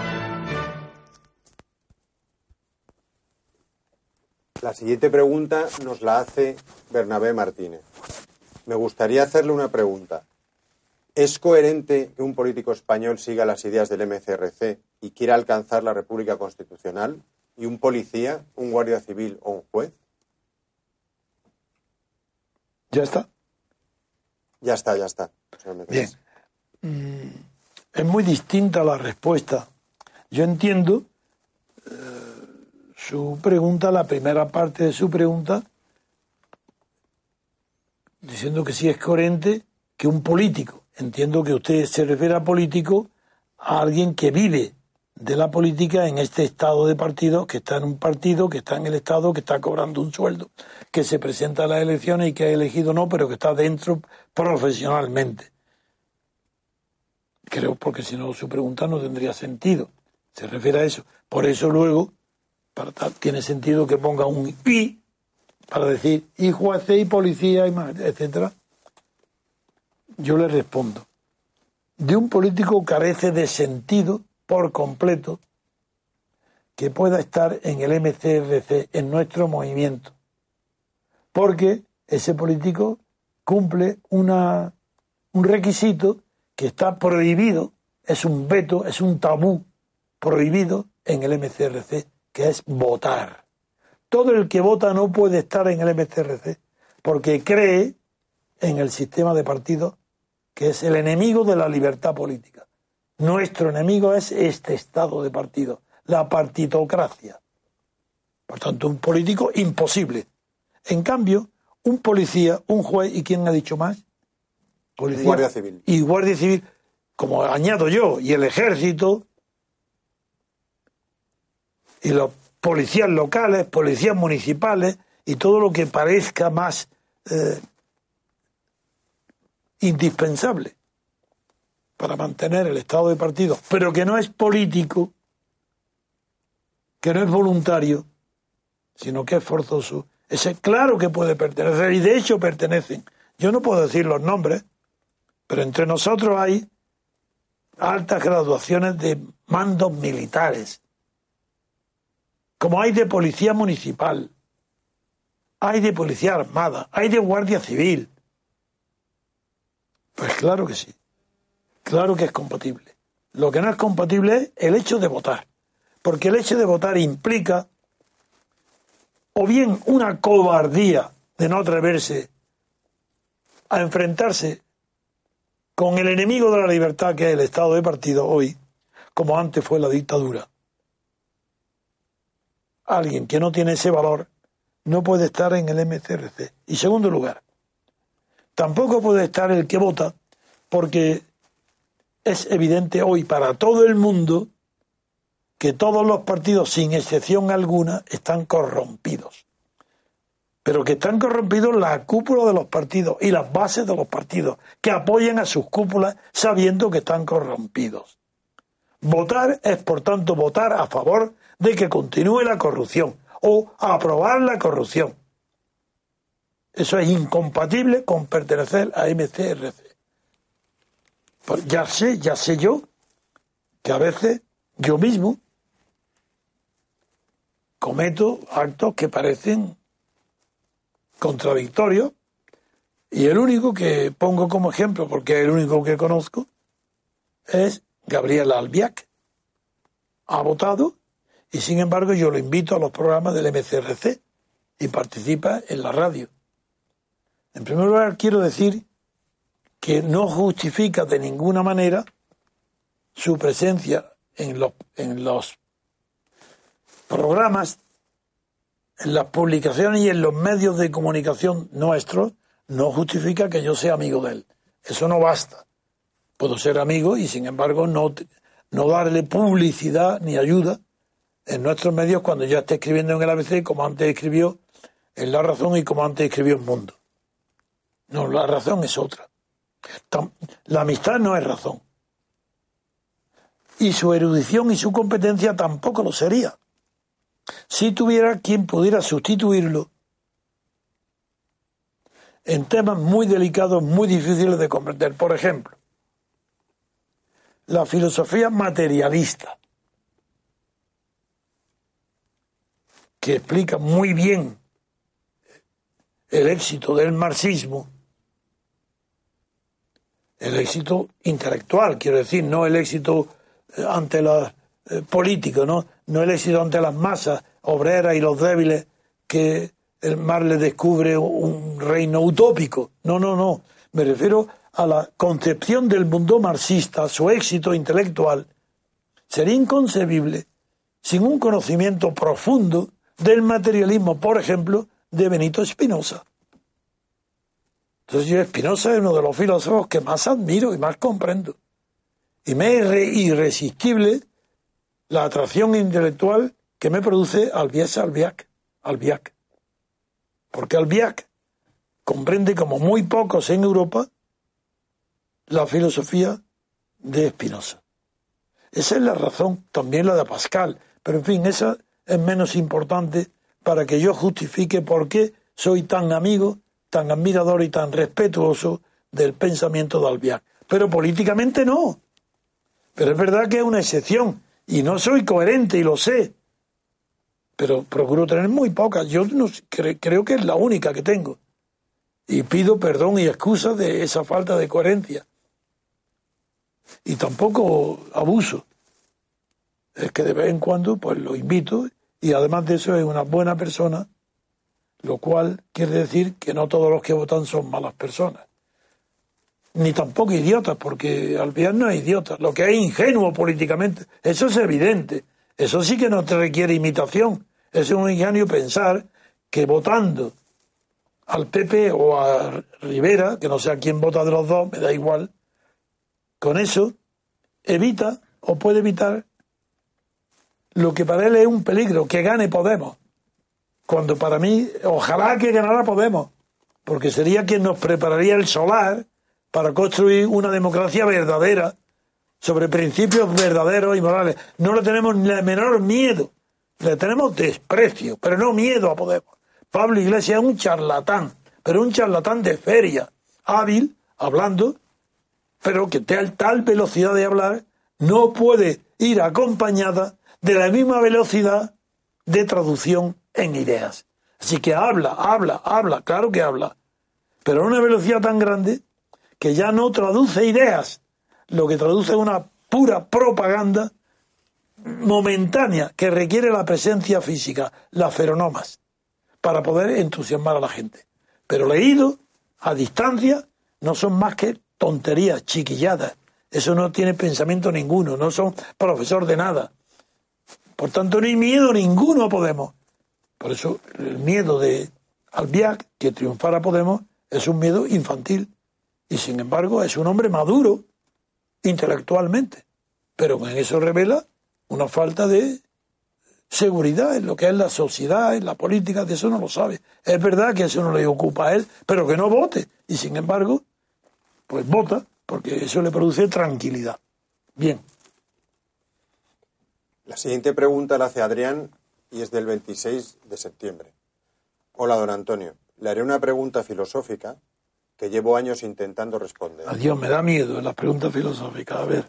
La siguiente pregunta nos la hace Bernabé Martínez. Me gustaría hacerle una pregunta. ¿Es coherente que un político español siga las ideas del MCRC y quiera alcanzar la República Constitucional y un policía, un guardia civil o un juez? ¿Ya está? Ya está, ya está. Bien. Mm, es muy distinta la respuesta. Yo entiendo su pregunta, la primera parte de su pregunta, diciendo que sí es coherente que un político, entiendo que usted se refiere a político, a alguien que vive de la política en este estado de partido, que está en un partido, que está en el estado, que está cobrando un sueldo, que se presenta a las elecciones y que ha elegido no, pero que está dentro profesionalmente. Creo porque si no su pregunta no tendría sentido. Se refiere a eso. Por eso luego tiene sentido que ponga un y para decir y y policía y más, etcétera. Yo le respondo, de un político carece de sentido por completo que pueda estar en el MCRC, en nuestro movimiento, porque ese político cumple una, un requisito que está prohibido, es un veto, es un tabú prohibido en el MCRC, que es votar. Todo el que vota no puede estar en el MCRC porque cree en el sistema de partidos que es el enemigo de la libertad política. Nuestro enemigo es este estado de partido, la partitocracia. Por tanto, un político imposible. En cambio, un policía, un juez, ¿y quién ha dicho más? Policía, y Guardia Civil. Y Guardia Civil, como añado yo, y el ejército, y los policías locales, policías municipales y todo lo que parezca más eh, indispensable para mantener el estado de partido, pero que no es político, que no es voluntario, sino que es forzoso, ese claro que puede pertenecer, y de hecho pertenecen. Yo no puedo decir los nombres, pero entre nosotros hay altas graduaciones de mandos militares, como hay de policía municipal, hay de policía armada, hay de guardia civil. Pues claro que sí, claro que es compatible. Lo que no es compatible es el hecho de votar, porque el hecho de votar implica o bien una cobardía de no atreverse a enfrentarse con el enemigo de la libertad que es el Estado de partido hoy, como antes fue la dictadura, alguien que no tiene ese valor no puede estar en el MCRC. Y segundo lugar, tampoco puede estar el que vota porque es evidente hoy para todo el mundo que todos los partidos, sin excepción alguna, están corrompidos. Pero que están corrompidos la cúpula de los partidos y las bases de los partidos, que apoyan a sus cúpulas sabiendo que están corrompidos. Votar es, por tanto, votar a favor de que continúe la corrupción o aprobar la corrupción. Eso es incompatible con pertenecer a MCRC. Pues ya sé, ya sé yo que a veces yo mismo cometo actos que parecen contradictorios y el único que pongo como ejemplo, porque es el único que conozco, es Gabriel Albiac. Ha votado y sin embargo yo lo invito a los programas del MCRC y participa en la radio. En primer lugar quiero decir que no justifica de ninguna manera su presencia en los, programas, en las publicaciones y en los medios de comunicación nuestros, no justifica que yo sea amigo de él. Eso no basta. Puedo ser amigo y sin embargo no, no darle publicidad ni ayuda en nuestros medios cuando ya esté escribiendo en el ABC como antes escribió en La Razón y como antes escribió en Mundo. No, la razón es otra. La amistad no es razón. Y su erudición y su competencia tampoco lo sería. Si tuviera quien pudiera sustituirlo en temas muy delicados, muy difíciles de comprender. Por ejemplo, la filosofía materialista, que explica muy bien el éxito del marxismo, el éxito intelectual, quiero decir, no el éxito eh, ante la eh, política, ¿no? no el éxito ante las masas obreras y los débiles que el mar le descubre un reino utópico. No, no, no. Me refiero a la concepción del mundo marxista, su éxito intelectual. Sería inconcebible sin un conocimiento profundo del materialismo, por ejemplo, de Benito Espinosa. Entonces yo Espinosa es uno de los filósofos que más admiro y más comprendo. Y me es irresistible la atracción intelectual que me produce Albiés Albiac. Albiac. Porque Albiac comprende como muy pocos en Europa la filosofía de Espinosa. Esa es la razón, también la de Pascal, pero en fin, esa es menos importante para que yo justifique por qué soy tan amigo, tan admirador y tan respetuoso del pensamiento de Albiac. Pero políticamente no. Pero es verdad que es una excepción y no soy coherente y lo sé. Pero procuro tener muy pocas. Yo no, creo que es la única que tengo. Y pido perdón y excusa de esa falta de coherencia. Y tampoco abuso. Es que de vez en cuando pues lo invito y además de eso es una buena persona, lo cual quiere decir que no todos los que votan son malas personas. Ni tampoco idiotas, porque Albián no es idiota. Lo que es ingenuo políticamente, eso es evidente. Eso sí que no te requiere imitación. Es un ingenio pensar que votando al PP o a Rivera, que no sé a quién vota de los dos, me da igual, con eso evita o puede evitar lo que para él es un peligro, que gane Podemos. Cuando para mí, ojalá que ganara Podemos, porque sería quien nos prepararía el solar para construir una democracia verdadera, sobre principios verdaderos y morales. No le tenemos ni el menor miedo, le tenemos desprecio, pero no miedo a Podemos. Pablo Iglesias es un charlatán, pero un charlatán de feria, hábil, hablando, pero que tal, tal velocidad de hablar no puede ir acompañada de la misma velocidad de traducción en ideas. Así que habla, habla, habla, claro que habla, pero a una velocidad tan grande que ya no traduce ideas, lo que traduce es una pura propaganda momentánea que requiere la presencia física, las feronomas, para poder entusiasmar a la gente. Pero leído a distancia no son más que tonterías, chiquilladas. Eso no tiene pensamiento ninguno, no son profesor de nada. Por tanto, no hay miedo ninguno a Podemos. Por eso el miedo de Albiac, que triunfara Podemos, es un miedo infantil. Y sin embargo es un hombre maduro intelectualmente. Pero en eso revela una falta de seguridad en lo que es la sociedad, en la política, de eso no lo sabe. Es verdad que eso no le ocupa a él, pero que no vote. Y sin embargo, pues vota, porque eso le produce tranquilidad. Bien. La siguiente pregunta la hace Adrián y es del 26 de septiembre. Hola, don Antonio. Le haré una pregunta filosófica que llevo años intentando responder. Adiós, me da miedo las preguntas filosóficas. A ver.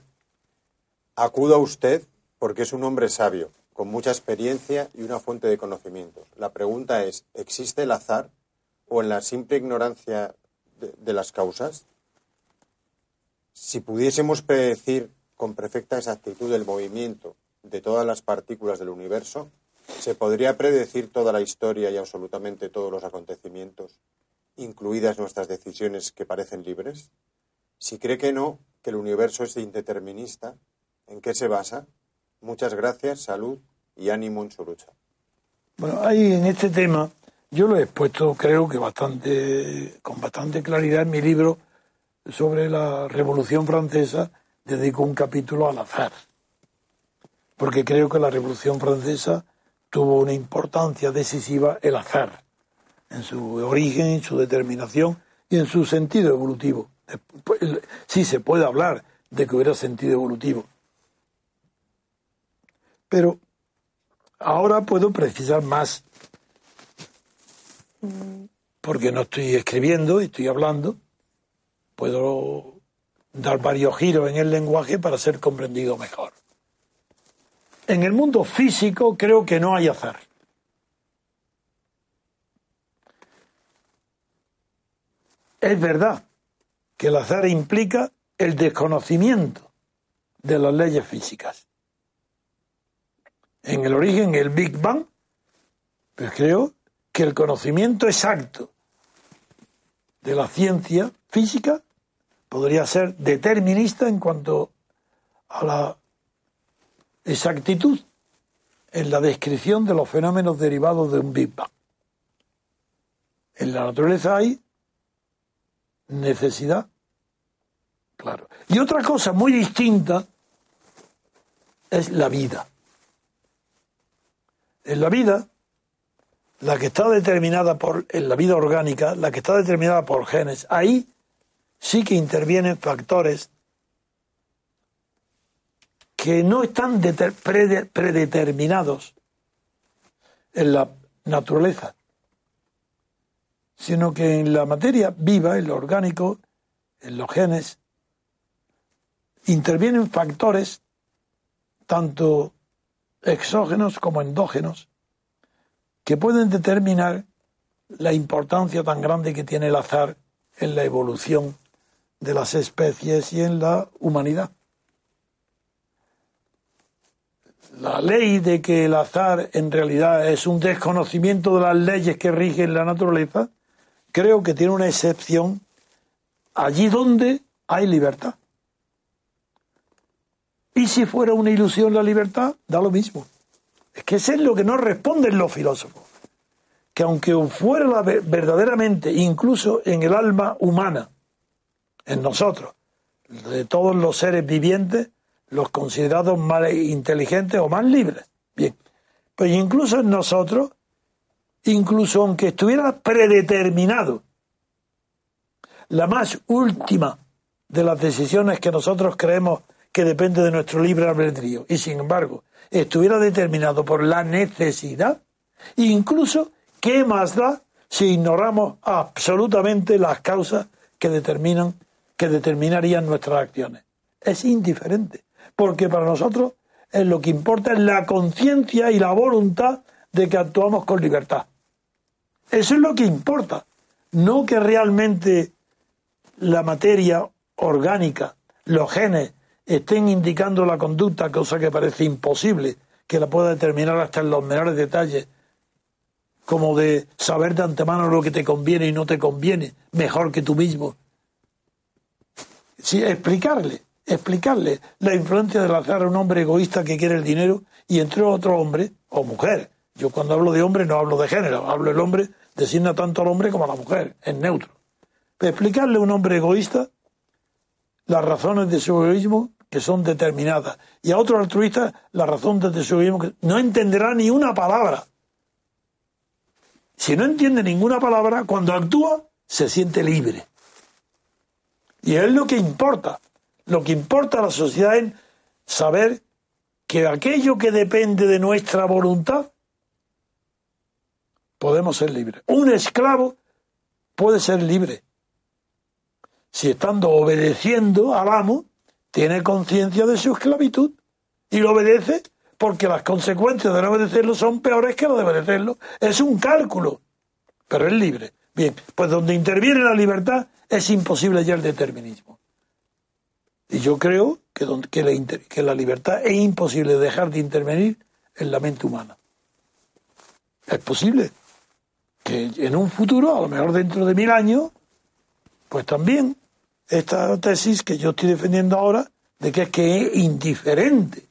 Acudo a usted porque es un hombre sabio, con mucha experiencia y una fuente de conocimientos. La pregunta es, ¿existe el azar o en la simple ignorancia de, de las causas? Si pudiésemos predecir con perfecta exactitud el movimiento de todas las partículas del universo, ¿se podría predecir toda la historia y absolutamente todos los acontecimientos, incluidas nuestras decisiones que parecen libres? Si cree que no, que el universo es indeterminista, ¿en qué se basa? Muchas gracias, salud y ánimo en su lucha. Bueno, ahí en este tema yo lo he expuesto, creo que bastante, con bastante claridad en mi libro sobre la Revolución Francesa, dedico un capítulo al azar. Porque creo que la Revolución Francesa tuvo una importancia decisiva el azar, en su origen, en su determinación y en su sentido evolutivo. Sí se puede hablar de que hubiera sentido evolutivo. Pero ahora puedo precisar más porque no estoy escribiendo, estoy hablando, puedo dar varios giros en el lenguaje para ser comprendido mejor. En el mundo físico creo que no hay azar. Es verdad que el azar implica el desconocimiento de las leyes físicas. En el origen, el Big Bang, pues creo que el conocimiento exacto de la ciencia física podría ser determinista en cuanto a la exactitud en la descripción de los fenómenos derivados de un Big Bang. En la naturaleza hay necesidad, claro. Y otra cosa muy distinta es la vida. En la vida la que está determinada por, en la vida orgánica, la que está determinada por genes, ahí sí que intervienen factores que no están predeterminados en la naturaleza, sino que en la materia viva, en lo orgánico, en los genes, intervienen factores tanto exógenos como endógenos que pueden determinar la importancia tan grande que tiene el azar en la evolución de las especies y en la humanidad. La ley de que el azar en realidad es un desconocimiento de las leyes que rigen la naturaleza, creo que tiene una excepción allí donde hay libertad. Y si fuera una ilusión la libertad, da lo mismo. Es que eso es lo que no responden los filósofos. Que aunque fuera verdaderamente, incluso en el alma humana, en nosotros, de todos los seres vivientes, los considerados más inteligentes o más libres. Bien, pues incluso en nosotros, incluso aunque estuviera predeterminado, la más última de las decisiones que nosotros creemos que depende de nuestro libre albedrío, y sin embargo estuviera determinado por la necesidad, incluso, ¿qué más da si ignoramos absolutamente las causas que determinan, que determinarían nuestras acciones? Es indiferente, porque para nosotros es lo que importa es la conciencia y la voluntad de que actuamos con libertad. Eso es lo que importa, no que realmente la materia orgánica, los genes, estén indicando la conducta, cosa que parece imposible que la pueda determinar hasta en los menores detalles, como de saber de antemano lo que te conviene y no te conviene, mejor que tú mismo. Sí, explicarle, explicarle la influencia del azar a un hombre egoísta que quiere el dinero y entre otro hombre o mujer. Yo cuando hablo de hombre no hablo de género, hablo del hombre, designa tanto al hombre como a la mujer, es neutro. Pero explicarle a un hombre egoísta las razones de su egoísmo que son determinadas y a otro altruista la razón de su egoísmo que no entenderá ni una palabra. Si no entiende ninguna palabra, cuando actúa se siente libre. Y es lo que importa. Lo que importa a la sociedad es saber que aquello que depende de nuestra voluntad podemos ser libres. Un esclavo puede ser libre si estando obedeciendo al amo, tiene conciencia de su esclavitud y lo obedece porque las consecuencias de no obedecerlo son peores que las de obedecerlo. Es un cálculo, pero es libre. Bien, pues donde interviene la libertad es imposible ya el determinismo. Y yo creo que, la, la libertad es imposible dejar de intervenir en la mente humana. Es posible que en un futuro, a lo mejor dentro de mil años, pues también esta tesis que yo estoy defendiendo ahora de que es que es indiferente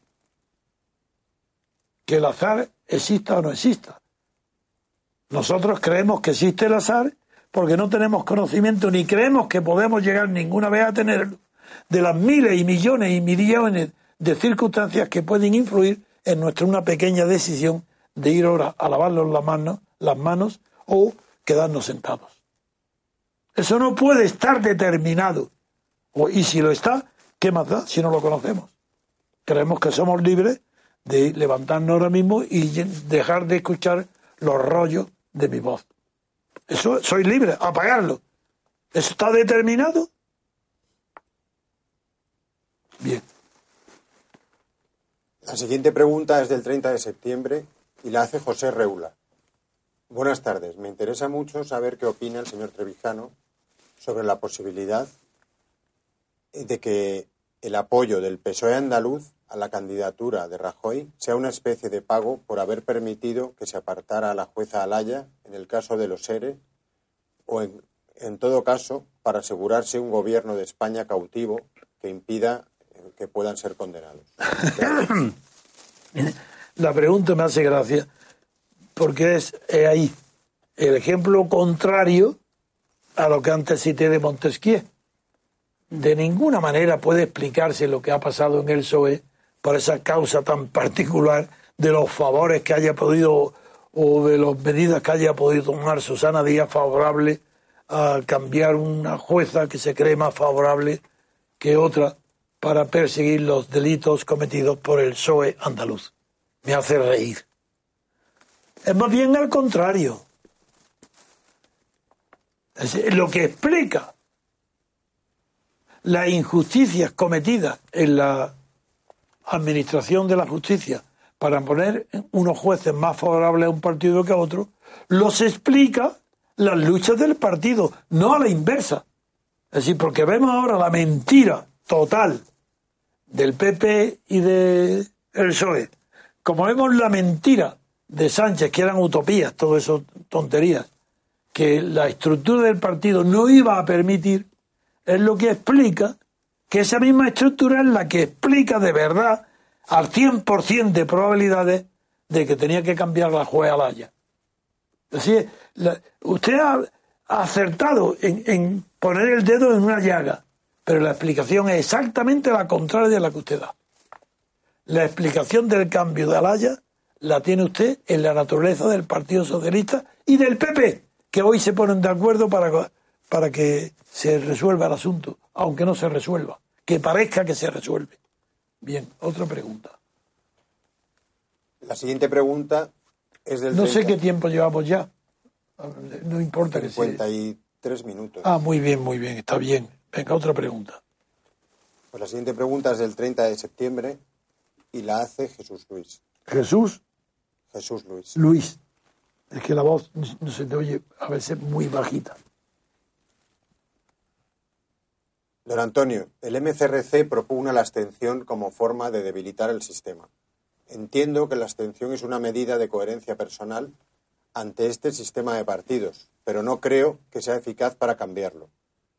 que el azar exista o no exista. Nosotros creemos que existe el azar porque no tenemos conocimiento ni creemos que podemos llegar ninguna vez a tenerlo de las miles y millones y millones de circunstancias que pueden influir en nuestra una pequeña decisión de ir ahora a lavarnos las manos, las manos o quedarnos sentados. Eso no puede estar determinado. y si lo está, ¿qué más da si no lo conocemos? Creemos que somos libres de levantarnos ahora mismo y dejar de escuchar los rollos de mi voz. Eso soy libre, apagarlo. ¿Eso está determinado? Bien. La siguiente pregunta es del 30 de septiembre y la hace José Reula. Buenas tardes. Me interesa mucho saber qué opina el señor Trevijano sobre la posibilidad de que el apoyo del PSOE andaluz a la candidatura de Rajoy sea una especie de pago por haber permitido que se apartara a la jueza Alaya en el caso de los ERE o en, en todo caso para asegurarse un gobierno de España cautivo que impida que puedan ser condenados. La pregunta me hace gracia porque es, ahí el ejemplo contrario a lo que antes cité de Montesquieu. De ninguna manera puede explicarse lo que ha pasado en el PSOE por esa causa tan particular de los favores que haya podido o de las medidas que haya podido tomar Susana Díaz favorable a cambiar una jueza que se cree más favorable que otra para perseguir los delitos cometidos por el PSOE andaluz. Me hace reír. Es más bien al contrario. Es lo que explica las injusticias cometidas en la administración de la justicia para poner unos jueces más favorables a un partido que a otro, los explica las luchas del partido, no a la inversa. Es decir, porque vemos ahora la mentira total del PP y del de PSOE, como vemos la mentira de Sánchez, que eran utopías, todo eso tonterías, que la estructura del partido no iba a permitir, es lo que explica que esa misma estructura es la que explica de verdad al 100% de probabilidades de que tenía que cambiar la jueza Alaya. Es decir, usted ha, acertado en, poner el dedo en una llaga, pero la explicación es exactamente la contraria de la que usted da. La explicación del cambio de Alaya la tiene usted en la naturaleza del Partido Socialista y del PP, que hoy se ponen de acuerdo para, para que se resuelva el asunto, aunque no se resuelva, que parezca que se resuelve. Bien, otra pregunta. La siguiente pregunta es del. No sé qué tiempo llevamos ya. No importa que sea. 53 minutos. Ah, muy bien, muy bien, está bien. Venga, otra pregunta. Pues la siguiente pregunta es del 30 de septiembre y la hace Jesús Luis. ¿Jesús? Jesús Luis. Luis. Es que la voz no se te oye a veces muy bajita. Don Antonio, el MCRC propugna la abstención como forma de debilitar el sistema. Entiendo que la abstención es una medida de coherencia personal ante este sistema de partidos, pero no creo que sea eficaz para cambiarlo.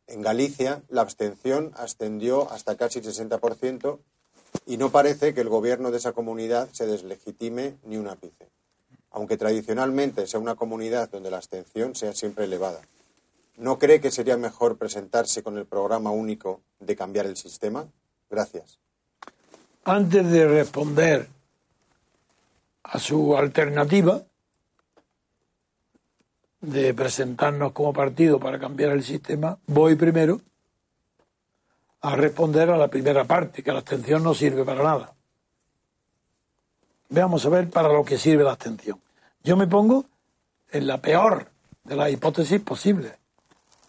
En Galicia, la abstención ascendió hasta casi el 60% y no parece que el gobierno de esa comunidad se deslegitime ni un ápice, aunque tradicionalmente sea una comunidad donde la abstención sea siempre elevada. ¿No cree que sería mejor presentarse con el programa único de cambiar el sistema? Gracias. Antes de responder a su alternativa de presentarnos como partido para cambiar el sistema, voy primero a responder a la primera parte, que la abstención no sirve para nada. Veamos a ver para lo que sirve la abstención. Yo me pongo en la peor de las hipótesis posibles,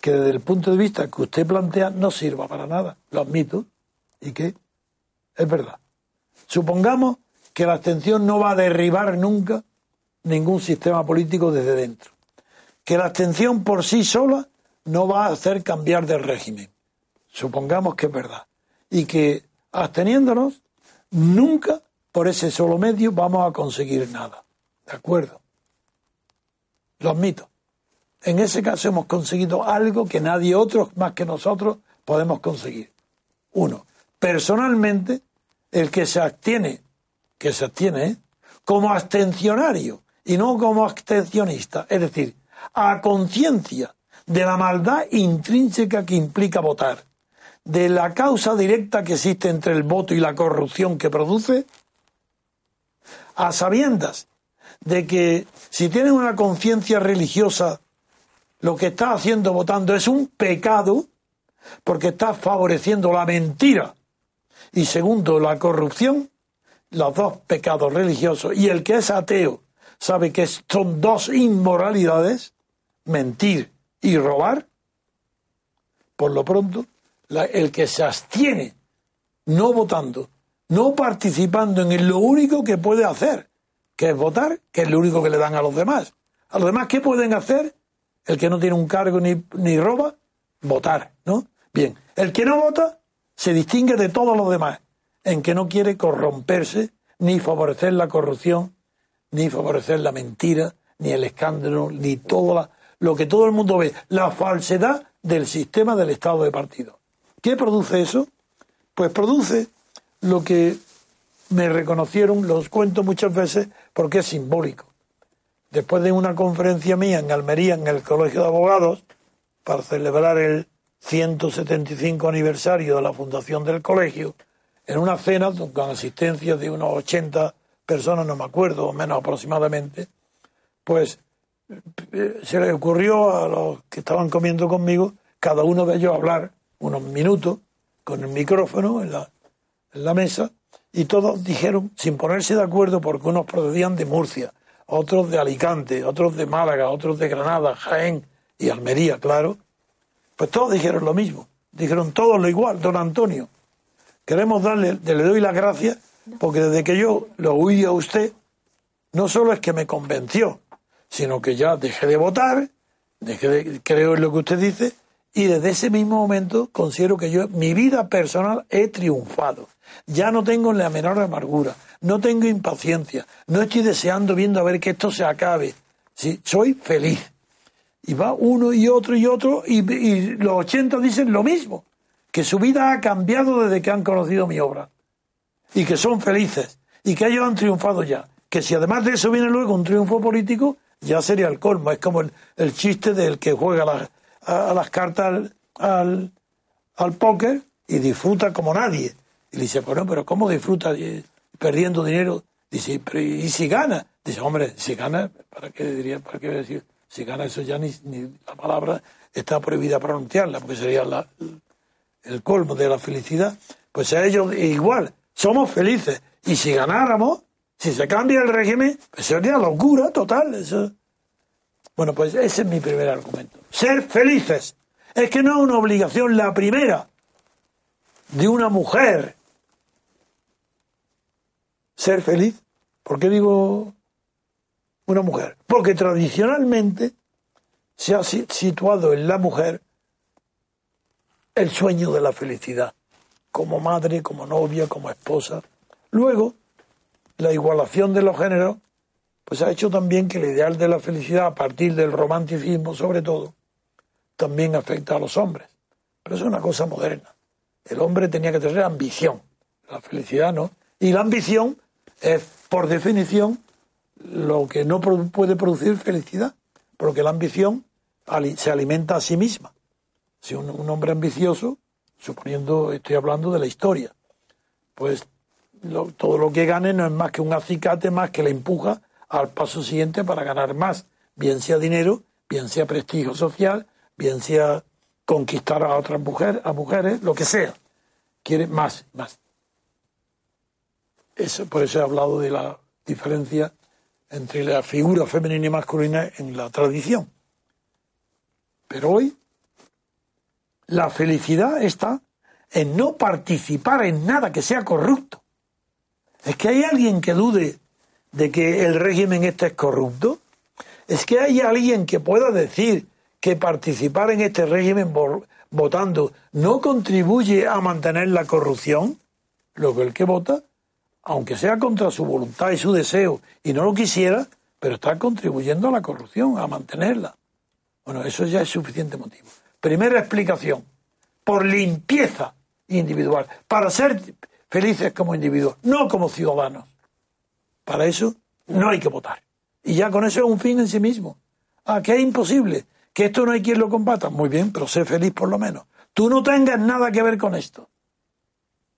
que desde el punto de vista que usted plantea no sirva para nada, lo admito, y que es verdad. Supongamos que la abstención no va a derribar nunca ningún sistema político desde dentro, que la abstención por sí sola no va a hacer cambiar de régimen, supongamos que es verdad, y que absteniéndonos, nunca por ese solo medio vamos a conseguir nada. ¿De acuerdo? Lo admito. En ese caso hemos conseguido algo que nadie otro más que nosotros podemos conseguir. Uno, personalmente, el que se abstiene, que se abstiene, ¿eh? como abstencionario y no como abstencionista, es decir, a conciencia de la maldad intrínseca que implica votar, de la causa directa que existe entre el voto y la corrupción que produce, a sabiendas de que si tienes una conciencia religiosa, lo que estás haciendo votando es un pecado, porque estás favoreciendo la mentira. Y segundo, la corrupción, los dos pecados religiosos, y el que es ateo sabe que son dos inmoralidades, mentir y robar, por lo pronto, el que se abstiene, no votando, no participando en lo único que puede hacer, que es votar, que es lo único que le dan a los demás. A los demás, ¿qué pueden hacer? El que no tiene un cargo ni, ni roba, votar, ¿no? Bien, el que no vota se distingue de todos los demás en que no quiere corromperse, ni favorecer la corrupción, ni favorecer la mentira, ni el escándalo, ni todo lo que todo el mundo ve, la falsedad del sistema del Estado de partido. ¿Qué produce eso? Pues produce lo que me reconocieron, los cuento muchas veces porque es simbólico. Después de una conferencia mía en Almería, en el Colegio de Abogados, para celebrar el 175 aniversario de la fundación del colegio, en una cena con asistencia de unos 80 personas, no me acuerdo, o menos aproximadamente, pues se le ocurrió a los que estaban comiendo conmigo, cada uno de ellos hablar unos minutos con el micrófono en la, en la mesa, y todos dijeron, sin ponerse de acuerdo, porque unos procedían de Murcia, otros de Alicante, otros de Málaga, otros de Granada, Jaén y Almería, claro, pues todos dijeron lo mismo, dijeron todos lo igual, don Antonio, queremos darle, le doy las gracias, porque desde que yo lo oí a usted, no solo es que me convenció, sino que ya dejé de votar, dejé de, creo en lo que usted dice, y desde ese mismo momento considero que yo, mi vida personal, he triunfado. Ya no tengo la menor amargura, no tengo impaciencia, no estoy deseando viendo a ver que esto se acabe. Sí, soy feliz. Y va uno y otro y otro, y, y los 80 dicen lo mismo que su vida ha cambiado desde que han conocido mi obra y que son felices y que ellos han triunfado ya. Que si además de eso viene luego un triunfo político, ya sería el colmo. Es como el, chiste del que juega a, las cartas al, al, póker y disfruta como nadie. Y le dice, bueno, pero ¿cómo disfruta eh, perdiendo dinero? Dice, ¿y si gana? Dice, hombre, si gana, ¿para qué diría, para qué decir? Si gana eso ya ni, ni la palabra está prohibida pronunciarla, porque sería la, el colmo de la felicidad, pues a ellos igual, somos felices. Y si ganáramos, si se cambia el régimen, pues sería locura total. Eso. Bueno, pues ese es mi primer argumento. Ser felices. Es que no es una obligación la primera de una mujer ser feliz. ¿Por qué digo una mujer? Porque tradicionalmente se ha situado en la mujer el sueño de la felicidad, como madre, como novia, como esposa. Luego, la igualación de los géneros, pues ha hecho también que el ideal de la felicidad, a partir del romanticismo sobre todo, también afecta a los hombres. Pero es una cosa moderna. El hombre tenía que tener ambición, la felicidad no. Y la ambición es, por definición, lo que no puede producir felicidad, porque la ambición se alimenta a sí misma. Si un, hombre ambicioso, suponiendo, estoy hablando de la historia, pues todo lo que gane no es más que un acicate más que le empuja al paso siguiente para ganar más, bien sea dinero, bien sea prestigio social, bien sea conquistar a otras mujeres, a mujeres, lo que sea. Quiere más, más. Eso, por eso he hablado de la diferencia entre la figura femenina y masculina en la tradición. Pero hoy la felicidad está en no participar en nada que sea corrupto. ¿Es que hay alguien que dude de que el régimen este es corrupto? ¿Es que hay alguien que pueda decir que participar en este régimen votando no contribuye a mantener la corrupción? Lo que el que vota, aunque sea contra su voluntad y su deseo y no lo quisiera, pero está contribuyendo a la corrupción, a mantenerla. Bueno, eso ya es suficiente motivo. Primera explicación. por limpieza individual, para ser felices como individuos, no como ciudadanos. Para eso no hay que votar. Y ya con eso es un fin en sí mismo. Ah, que es imposible, que esto no hay quien lo combata. Muy bien, pero sé feliz por lo menos. Tú no tengas nada que ver con esto.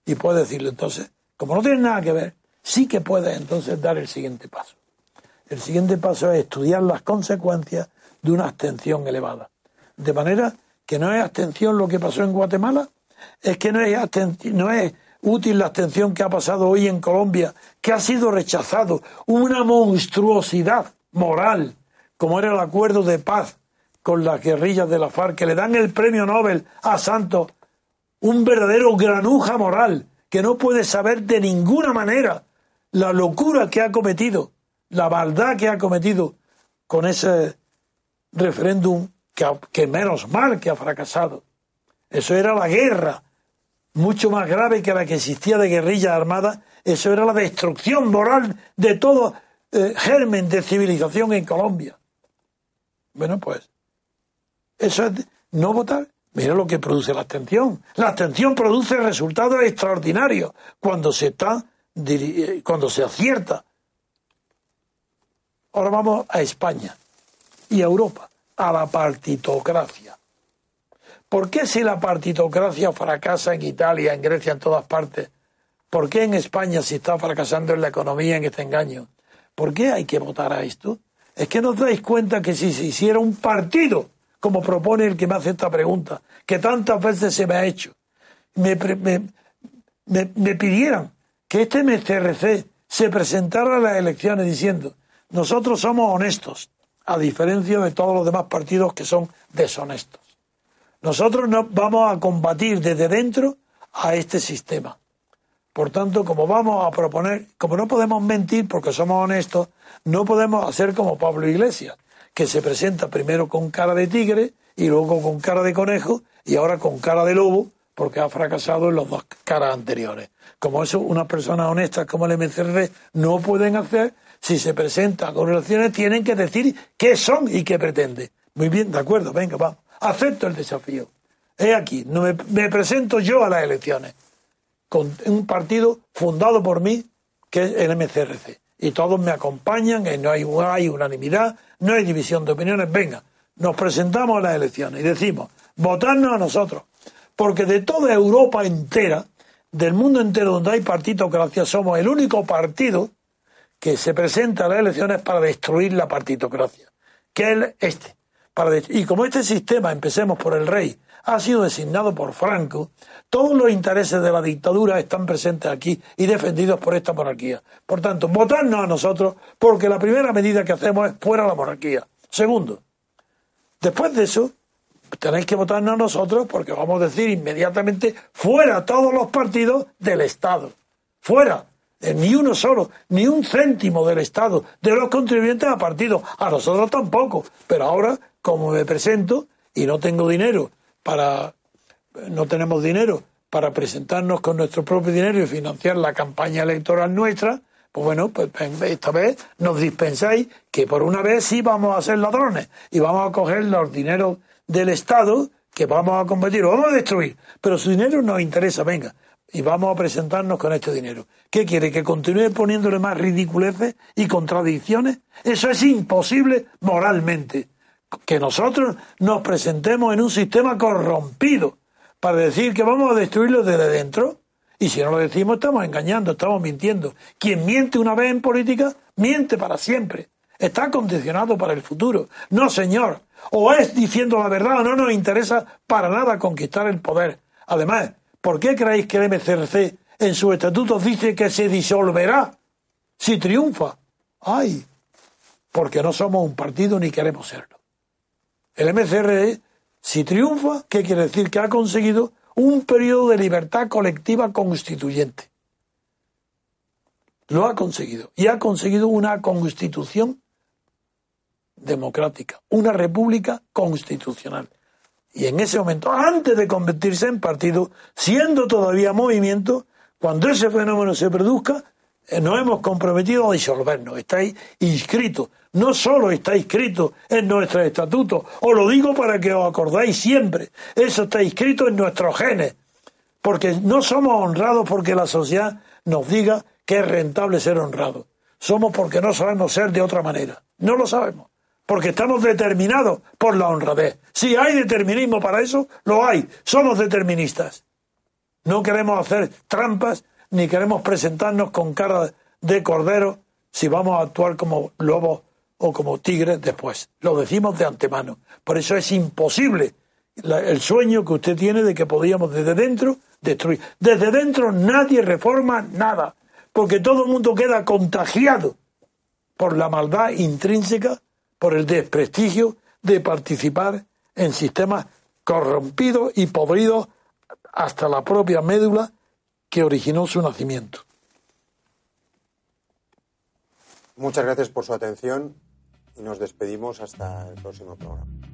Y puedes decirle entonces, como no tienes nada que ver, sí que puedes entonces dar el siguiente paso. El siguiente paso es estudiar las consecuencias de una abstención elevada. De manera que no es abstención lo que pasó en Guatemala, es que no es, útil la abstención que ha pasado hoy en Colombia, que ha sido rechazado, una monstruosidad moral, como era el acuerdo de paz con las guerrillas de la FARC, que le dan el premio Nobel a Santos, un verdadero granuja moral, que no puede saber de ninguna manera la locura que ha cometido, la maldad que ha cometido con ese referéndum que, que menos mal que ha fracasado. Eso era la guerra, mucho más grave que la que existía de guerrillas armadas. Eso era la destrucción moral de todo eh, germen de civilización en Colombia. Bueno, pues, eso es no votar. Mira lo que produce la abstención. La abstención produce resultados extraordinarios cuando se está, eh, cuando se acierta. Ahora vamos a España y a Europa, a la partitocracia. ¿Por qué si la partitocracia fracasa en Italia, en Grecia, en todas partes? ¿Por qué en España si está fracasando en la economía en este engaño? ¿Por qué hay que votar a esto? Es que no os dais cuenta que si se hiciera un partido, como propone el que me hace esta pregunta, que tantas veces se me ha hecho, me, me pidieran que este MCRC se presentara a las elecciones diciendo, nosotros somos honestos, a diferencia de todos los demás partidos que son deshonestos. Nosotros no vamos a combatir desde dentro a este sistema. Por tanto, como vamos a proponer, como no podemos mentir porque somos honestos, no podemos hacer como Pablo Iglesias, que se presenta primero con cara de tigre y luego con cara de conejo y ahora con cara de lobo porque ha fracasado en las dos caras anteriores. Como eso, unas personas honestas como el MCR no pueden hacer, si se presentan con elecciones tienen que decir qué son y qué pretenden. Muy bien, de acuerdo, venga, vamos acepto el desafío. He aquí, me, presento yo a las elecciones con un partido fundado por mí, que es el MCRC. Y todos me acompañan, y no hay, hay unanimidad, no hay división de opiniones. Venga, nos presentamos a las elecciones y decimos, votarnos a nosotros. Porque de toda Europa entera, del mundo entero donde hay partitocracia, somos el único partido que se presenta a las elecciones para destruir la partitocracia, que es este y como este sistema, empecemos por el rey, ha sido designado por Franco, todos los intereses de la dictadura están presentes aquí y defendidos por esta monarquía. Por tanto, votarnos a nosotros porque la primera medida que hacemos es fuera la monarquía. Segundo, después de eso, tenéis que votarnos a nosotros porque vamos a decir inmediatamente fuera todos los partidos del Estado. Fuera. Eh, ni uno solo, ni un céntimo del Estado, de los contribuyentes a partidos. A nosotros tampoco. Pero ahora como me presento y no tengo dinero para, no tenemos dinero para presentarnos con nuestro propio dinero y financiar la campaña electoral nuestra, pues bueno, pues esta vez nos dispensáis que por una vez sí vamos a ser ladrones y vamos a coger los dineros del Estado que vamos a combatir vamos a destruir, pero su dinero nos interesa, venga, y vamos a presentarnos con este dinero. ¿Qué quiere? ¿Que continúe poniéndole más ridiculeces y contradicciones? Eso es imposible moralmente que nosotros nos presentemos en un sistema corrompido para decir que vamos a destruirlo desde dentro. Y si no lo decimos, estamos engañando, estamos mintiendo. Quien miente una vez en política, miente para siempre. Está condicionado para el futuro. No, señor. O es diciendo la verdad o no nos interesa para nada conquistar el poder. Además, ¿por qué creéis que el MCRC en sus estatutos dice que se disolverá si triunfa? ¡Ay! Porque no somos un partido ni queremos serlo. El MCRE, si triunfa, ¿qué quiere decir? Que ha conseguido un periodo de libertad colectiva constituyente. Lo ha conseguido. Y ha conseguido una constitución democrática, una república constitucional. Y en ese momento, antes de convertirse en partido, siendo todavía movimiento, cuando ese fenómeno se produzca, eh, nos hemos comprometido a disolvernos. Está ahí inscrito. No solo está inscrito en nuestro estatuto, os lo digo para que os acordáis siempre, eso está inscrito en nuestros genes, porque no somos honrados porque la sociedad nos diga que es rentable ser honrado, somos porque no sabemos ser de otra manera, no lo sabemos, porque estamos determinados por la honradez. Si hay determinismo para eso, lo hay, somos deterministas. No queremos hacer trampas ni queremos presentarnos con cara de cordero si vamos a actuar como lobos o como tigres después. Lo decimos de antemano. Por eso es imposible el sueño que usted tiene de que podíamos desde dentro destruir. Desde dentro nadie reforma nada, porque todo el mundo queda contagiado por la maldad intrínseca, por el desprestigio de participar en sistemas corrompidos y podridos hasta la propia médula que originó su nacimiento. Muchas gracias por su atención y nos despedimos hasta el próximo programa.